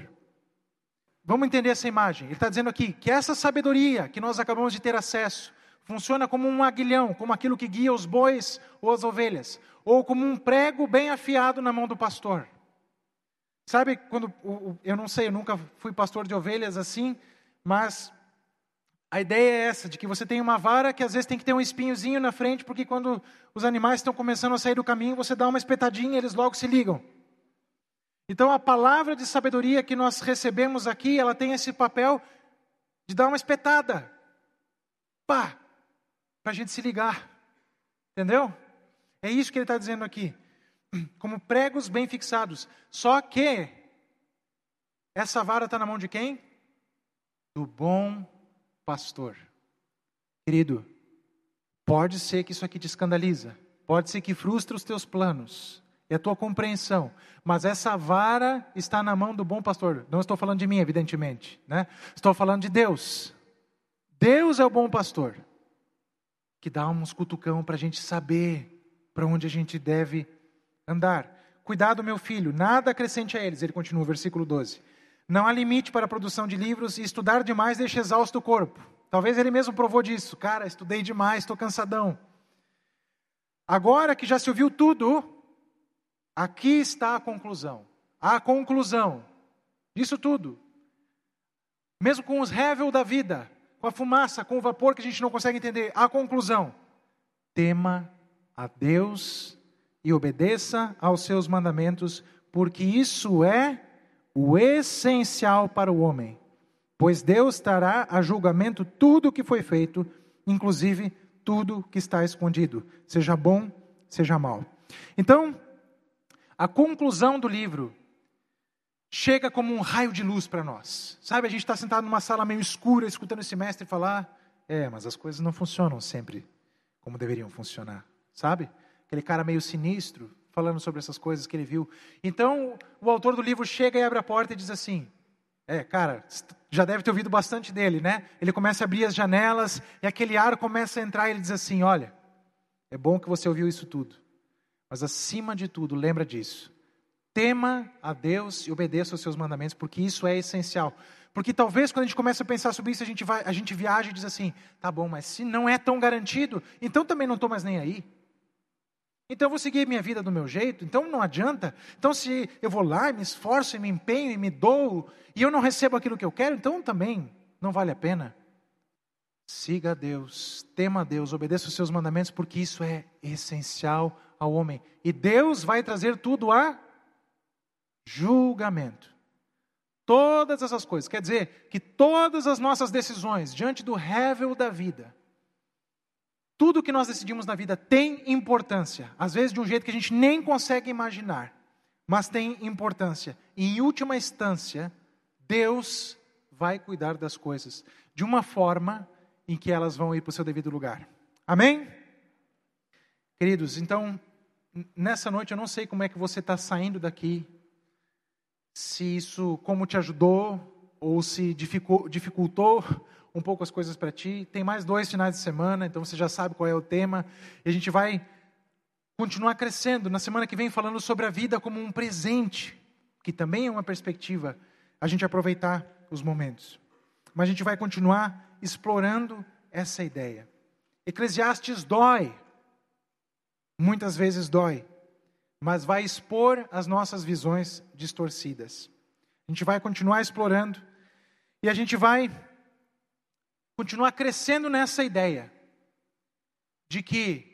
Vamos entender essa imagem. Ele está dizendo aqui que essa sabedoria que nós acabamos de ter acesso funciona como um aguilhão, como aquilo que guia os bois ou as ovelhas, ou como um prego bem afiado na mão do pastor. Sabe quando eu não sei, eu nunca fui pastor de ovelhas assim, mas a ideia é essa, de que você tem uma vara que às vezes tem que ter um espinhozinho na frente, porque quando os animais estão começando a sair do caminho, você dá uma espetadinha e eles logo se ligam. Então, a palavra de sabedoria que nós recebemos aqui, ela tem esse papel de dar uma espetada. Pá! Para a gente se ligar. Entendeu? É isso que ele está dizendo aqui. como pregos bem fixados. Só que essa vara está na mão de quem? Do bom pastor. Querido, pode ser que isso aqui te escandaliza, pode ser que frustre os teus planos e a tua compreensão, mas essa vara está na mão do bom pastor. Não estou falando de mim, evidentemente, né? Estou falando de Deus. Deus é o bom pastor que dá uns cutucão para a gente saber para onde a gente deve andar. Cuidado, meu filho, nada acrescente a eles. Ele continua, versículo 12. Não há limite para a produção de livros e estudar demais deixa exausto o corpo. Talvez ele mesmo provou disso. Cara, estudei demais, estou cansadão. Agora que já se ouviu tudo, aqui está a conclusão. A conclusão disso tudo. Mesmo com os revel da vida, com a fumaça, com o vapor que a gente não consegue entender, a conclusão. Tema a Deus e obedeça aos seus mandamentos, porque isso é o essencial para o homem. Pois Deus trará a julgamento tudo o que foi feito, inclusive tudo que está escondido, seja bom, seja mal. Então, a conclusão do livro chega como um raio de luz para nós. Sabe, a gente está sentado numa sala meio escura, escutando esse mestre falar, é, mas as coisas não funcionam sempre como deveriam funcionar, sabe? aquele cara meio sinistro, falando sobre essas coisas que ele viu. Então, o autor do livro chega e abre a porta e diz assim: É, cara, já deve ter ouvido bastante dele, né? Ele começa a abrir as janelas e aquele ar começa a entrar e ele diz assim: Olha, é bom que você ouviu isso tudo, mas acima de tudo, lembra disso. Tema a Deus e obedeça aos seus mandamentos, porque isso é essencial. Porque talvez quando a gente começa a pensar sobre isso, a gente, vai, a gente viaja e diz assim: tá bom, mas se não é tão garantido, então também não estou mais nem aí. Então eu vou seguir minha vida do meu jeito, então não adianta. Então se eu vou lá e me esforço e me empenho e me dou e eu não recebo aquilo que eu quero, então também não vale a pena. Siga a Deus, tema a Deus, obedeça os seus mandamentos, porque isso é essencial ao homem. E Deus vai trazer tudo a julgamento. Todas essas coisas. Quer dizer que todas as nossas decisões diante do rével da vida, tudo que nós decidimos na vida tem importância, às vezes de um jeito que a gente nem consegue imaginar, mas tem importância. E em última instância, Deus vai cuidar das coisas de uma forma em que elas vão ir para o seu devido lugar. Amém? Queridos, então, nessa noite eu não sei como é que você está saindo daqui, se isso como te ajudou ou se dificultou um pouco as coisas para ti. Tem mais dois finais de semana, então você já sabe qual é o tema. E a gente vai continuar crescendo na semana que vem falando sobre a vida como um presente, que também é uma perspectiva a gente aproveitar os momentos. Mas a gente vai continuar explorando essa ideia. Eclesiastes dói, muitas vezes dói, mas vai expor as nossas visões distorcidas. A gente vai continuar explorando e a gente vai continuar crescendo nessa ideia de que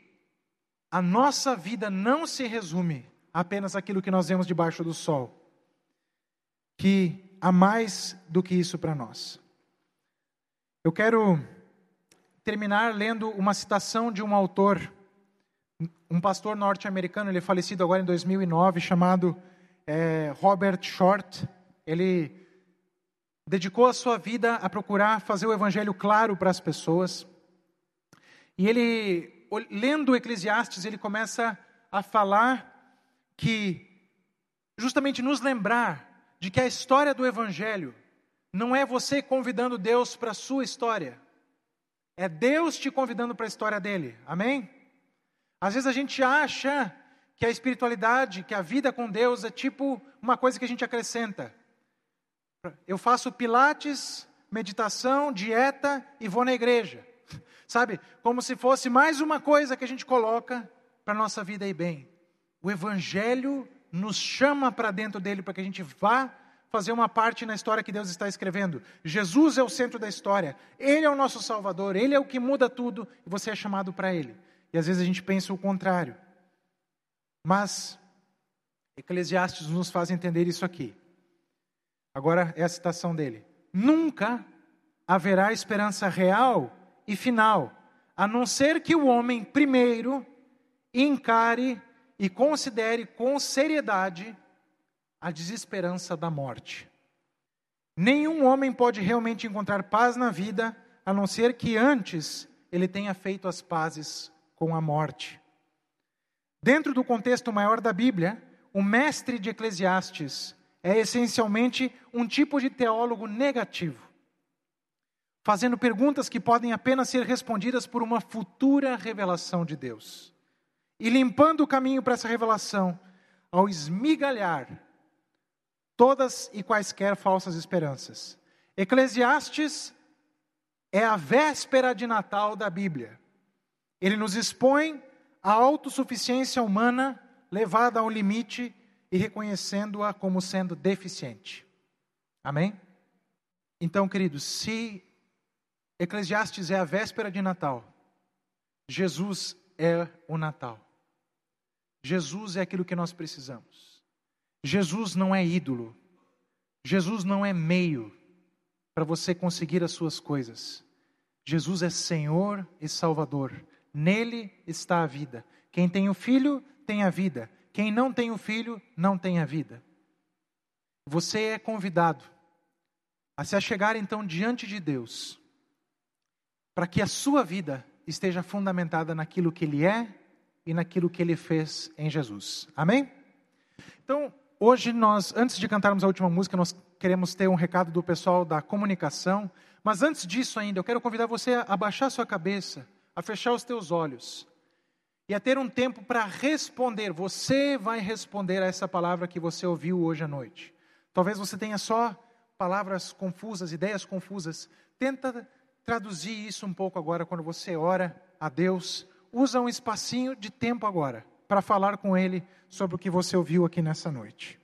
a nossa vida não se resume apenas àquilo que nós vemos debaixo do sol, que há mais do que isso para nós. Eu quero terminar lendo uma citação de um autor, um pastor norte-americano, ele é falecido agora em 2009, chamado é, Robert Short. Ele dedicou a sua vida a procurar fazer o evangelho claro para as pessoas. E ele, lendo Eclesiastes, ele começa a falar que, justamente nos lembrar de que a história do evangelho não é você convidando Deus para a sua história, é Deus te convidando para a história dele. Amém? Às vezes a gente acha que a espiritualidade, que a vida com Deus é tipo uma coisa que a gente acrescenta. Eu faço pilates, meditação, dieta e vou na igreja. Sabe? Como se fosse mais uma coisa que a gente coloca para a nossa vida ir bem. O Evangelho nos chama para dentro dele para que a gente vá fazer uma parte na história que Deus está escrevendo. Jesus é o centro da história. Ele é o nosso Salvador. Ele é o que muda tudo e você é chamado para Ele. E às vezes a gente pensa o contrário. Mas Eclesiastes nos faz entender isso aqui. Agora é a citação dele. Nunca haverá esperança real e final, a não ser que o homem primeiro encare e considere com seriedade a desesperança da morte. Nenhum homem pode realmente encontrar paz na vida a não ser que antes ele tenha feito as pazes com a morte. Dentro do contexto maior da Bíblia, o mestre de Eclesiastes é essencialmente um tipo de teólogo negativo, fazendo perguntas que podem apenas ser respondidas por uma futura revelação de Deus, e limpando o caminho para essa revelação ao esmigalhar todas e quaisquer falsas esperanças. Eclesiastes é a véspera de Natal da Bíblia. Ele nos expõe a autossuficiência humana levada ao limite e reconhecendo-a como sendo deficiente. Amém? Então, queridos, se Eclesiastes é a véspera de Natal, Jesus é o Natal. Jesus é aquilo que nós precisamos. Jesus não é ídolo. Jesus não é meio para você conseguir as suas coisas. Jesus é Senhor e Salvador. Nele está a vida. Quem tem o filho tem a vida. Quem não tem o filho não tem a vida. Você é convidado a se achegar então diante de Deus, para que a sua vida esteja fundamentada naquilo que Ele é e naquilo que Ele fez em Jesus. Amém? Então, hoje nós, antes de cantarmos a última música, nós queremos ter um recado do pessoal da comunicação. Mas antes disso ainda, eu quero convidar você a baixar sua cabeça, a fechar os teus olhos e a ter um tempo para responder. Você vai responder a essa palavra que você ouviu hoje à noite. Talvez você tenha só palavras confusas, ideias confusas. Tenta traduzir isso um pouco agora quando você ora a Deus. Usa um espacinho de tempo agora para falar com Ele sobre o que você ouviu aqui nessa noite.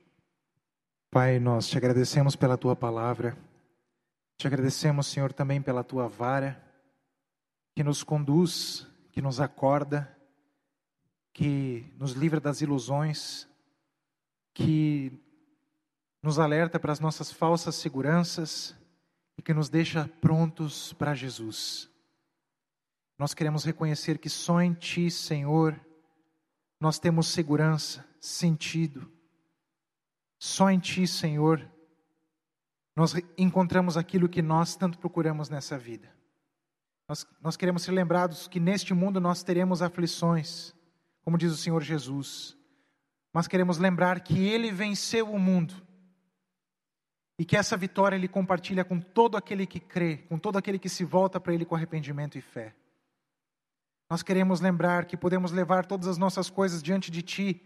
Pai, nós te agradecemos pela tua palavra. Te agradecemos, Senhor, também pela tua vara que nos conduz, que nos acorda que nos livra das ilusões, que nos alerta para as nossas falsas seguranças e que nos deixa prontos para Jesus. Nós queremos reconhecer que só em Ti, Senhor, nós temos segurança, sentido. Só em Ti, Senhor, nós encontramos aquilo que nós tanto procuramos nessa vida. Nós, nós queremos ser lembrados que neste mundo nós teremos aflições, como diz o Senhor Jesus. Mas queremos lembrar que Ele venceu o mundo e que essa vitória Ele compartilha com todo aquele que crê, com todo aquele que se volta para Ele com arrependimento e fé. Nós queremos lembrar que podemos levar todas as nossas coisas diante de Ti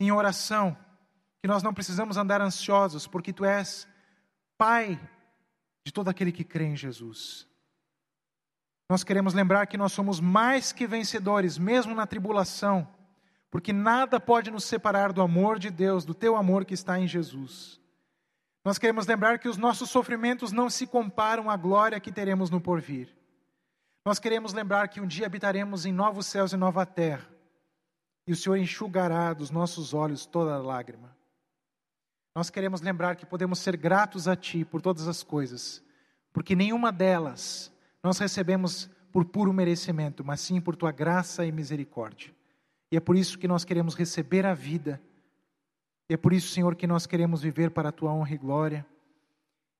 em oração, que nós não precisamos andar ansiosos, porque Tu és Pai de todo aquele que crê em Jesus. Nós queremos lembrar que nós somos mais que vencedores, mesmo na tribulação porque nada pode nos separar do amor de Deus, do teu amor que está em Jesus. Nós queremos lembrar que os nossos sofrimentos não se comparam à glória que teremos no porvir. Nós queremos lembrar que um dia habitaremos em novos céus e nova terra, e o Senhor enxugará dos nossos olhos toda lágrima. Nós queremos lembrar que podemos ser gratos a Ti por todas as coisas, porque nenhuma delas nós recebemos por puro merecimento, mas sim por Tua graça e misericórdia. E é por isso que nós queremos receber a vida. E é por isso, Senhor, que nós queremos viver para a tua honra e glória.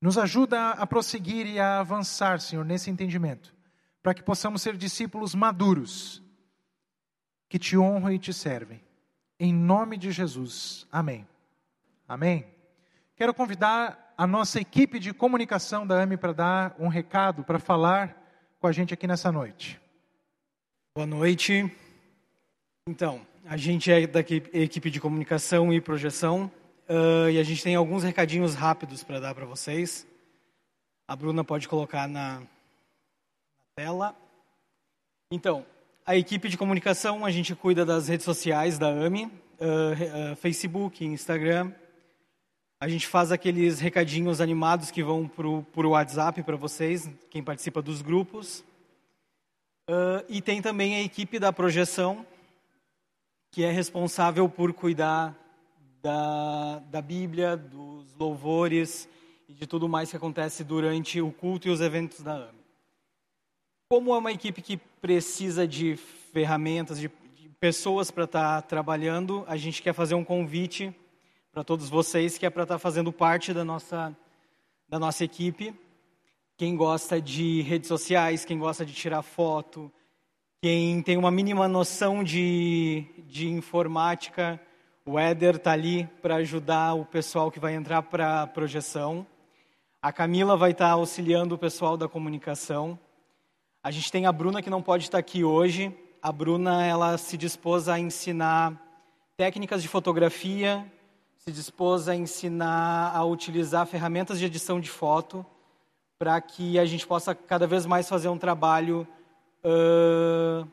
Nos ajuda a prosseguir e a avançar, Senhor, nesse entendimento, para que possamos ser discípulos maduros, que te honram e te servem. Em nome de Jesus. Amém. Amém. Quero convidar a nossa equipe de comunicação da AME para dar um recado, para falar com a gente aqui nessa noite. Boa noite. Então, a gente é da equipe de comunicação e projeção uh, e a gente tem alguns recadinhos rápidos para dar para vocês. A Bruna pode colocar na, na tela. Então, a equipe de comunicação, a gente cuida das redes sociais da AMI, uh, uh, Facebook, Instagram. A gente faz aqueles recadinhos animados que vão para o WhatsApp para vocês, quem participa dos grupos. E tem também a equipe da projeção, que é responsável por cuidar da, da Bíblia, dos louvores e de tudo mais que acontece durante o culto e os eventos da AME. Como é uma equipe que precisa de ferramentas, de, de pessoas para estar tá trabalhando, a gente quer fazer um convite para todos vocês que é para estar tá fazendo parte da nossa, da nossa equipe. Quem gosta de redes sociais, quem gosta de tirar foto, quem tem uma mínima noção de, de informática, o Éder está ali para ajudar o pessoal que vai entrar para a projeção. A Camila vai estar tá auxiliando o pessoal da comunicação. A gente tem a Bruna que não pode estar tá aqui hoje. A Bruna ela se dispôs a ensinar técnicas de fotografia, se dispôs a ensinar a utilizar ferramentas de edição de foto para que a gente possa cada vez mais fazer um trabalho uh,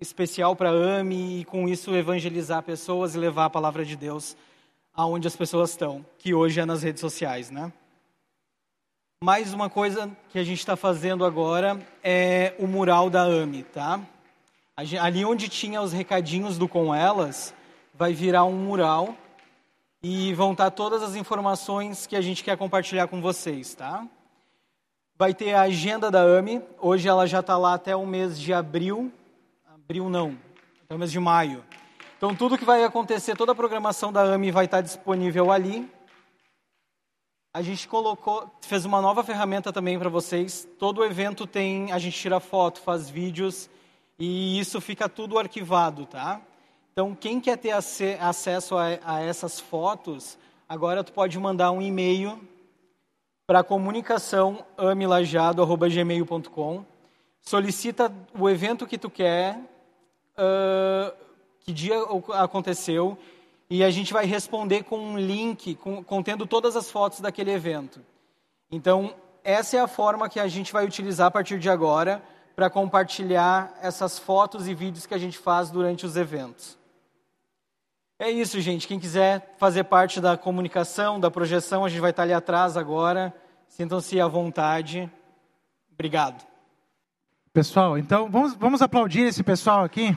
especial para a AMI e com isso evangelizar pessoas e levar a palavra de Deus aonde as pessoas estão, que hoje é nas redes sociais, né? Mais uma coisa que a gente está fazendo agora é o mural da AMI, tá? Ali onde tinha os recadinhos do Com Elas, vai virar um mural e vão estar tá todas as informações que a gente quer compartilhar com vocês, tá? Vai ter a agenda da AMI, hoje ela já está lá até o mês de abril, abril não, até o mês de maio. Então tudo que vai acontecer, toda a programação da AMI vai estar disponível ali. A gente colocou, fez uma nova ferramenta também para vocês. Todo evento tem, a gente tira foto, faz vídeos e isso fica tudo arquivado, tá? Então quem quer ter acesso a, a essas fotos, agora tu pode mandar um e-mail para comunicação amilajado.gmail.com. Solicita o evento que tu quer, uh, que dia aconteceu, e a gente vai responder com um link com, contendo todas as fotos daquele evento. Então, essa é a forma que a gente vai utilizar a partir de agora para compartilhar essas fotos e vídeos que a gente faz durante os eventos. É isso, gente. Quem quiser fazer parte da comunicação, da projeção, a gente vai estar ali atrás agora. Sintam-se à vontade. Obrigado. Pessoal, então vamos, vamos aplaudir esse pessoal aqui.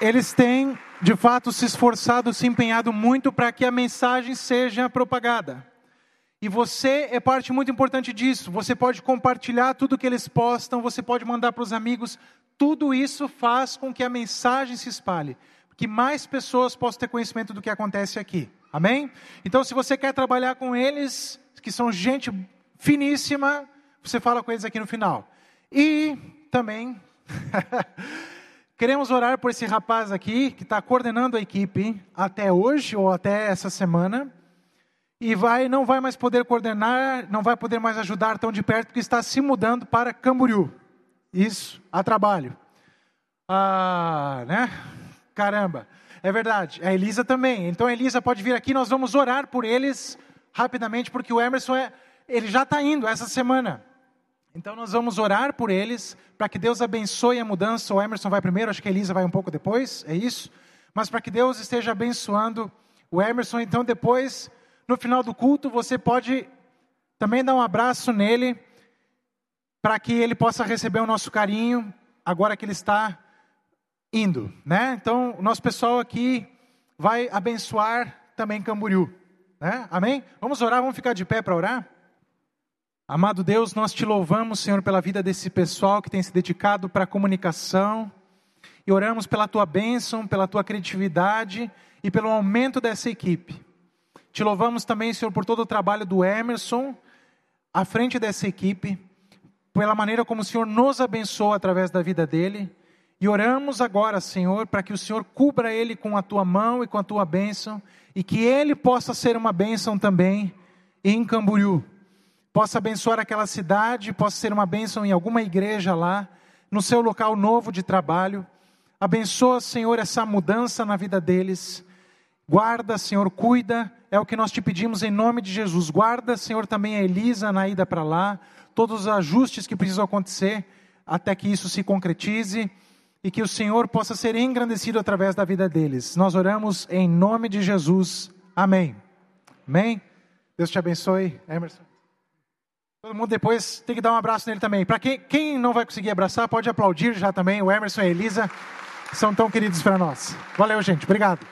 Eles têm, de fato, se esforçado, se empenhado muito para que a mensagem seja propagada. E você é parte muito importante disso. Você pode compartilhar tudo que eles postam, você pode mandar para os amigos. Tudo isso faz com que a mensagem se espalhe, que mais pessoas possam ter conhecimento do que acontece aqui. Amém? Então, se você quer trabalhar com eles, que são gente finíssima, você fala com eles aqui no final. E também queremos orar por esse rapaz aqui que está coordenando a equipe até hoje ou até essa semana e vai não vai mais poder coordenar, não vai poder mais ajudar tão de perto porque está se mudando para Camboriú. Isso, a trabalho. Ah, né? Caramba. É verdade. A Elisa também. Então a Elisa pode vir aqui, nós vamos orar por eles rapidamente, porque o Emerson é, ele já está indo essa semana. Então nós vamos orar por eles, para que Deus abençoe a mudança. O Emerson vai primeiro, acho que a Elisa vai um pouco depois, é isso? Mas para que Deus esteja abençoando o Emerson, então depois, no final do culto, você pode também dar um abraço nele, para que ele possa receber o nosso carinho, agora que ele está indo, né? Então, o nosso pessoal aqui vai abençoar também Camboriú, né? Amém? Vamos orar, vamos ficar de pé para orar? Amado Deus, nós te louvamos, Senhor, pela vida desse pessoal que tem se dedicado para a comunicação e oramos pela tua bênção, pela tua criatividade e pelo aumento dessa equipe. Te louvamos também, Senhor, por todo o trabalho do Emerson à frente dessa equipe, pela maneira como o Senhor nos abençoa através da vida dele. E oramos agora, Senhor, para que o Senhor cubra ele com a tua mão e com a tua bênção, e que ele possa ser uma bênção também em Camboriú. Possa abençoar aquela cidade, possa ser uma bênção em alguma igreja lá, no seu local novo de trabalho. Abençoa, Senhor, essa mudança na vida deles. Guarda, Senhor, cuida, é o que nós te pedimos em nome de Jesus. Guarda, Senhor, também a Elisa na ida para lá, todos os ajustes que precisam acontecer até que isso se concretize e que o Senhor possa ser engrandecido através da vida deles. Nós oramos em nome de Jesus. Amém. Amém. Deus te abençoe, Emerson. Todo mundo depois tem que dar um abraço nele também. Para quem, quem não vai conseguir abraçar, pode aplaudir já também o Emerson e a Elisa, são tão queridos para nós. Valeu, gente. Obrigado.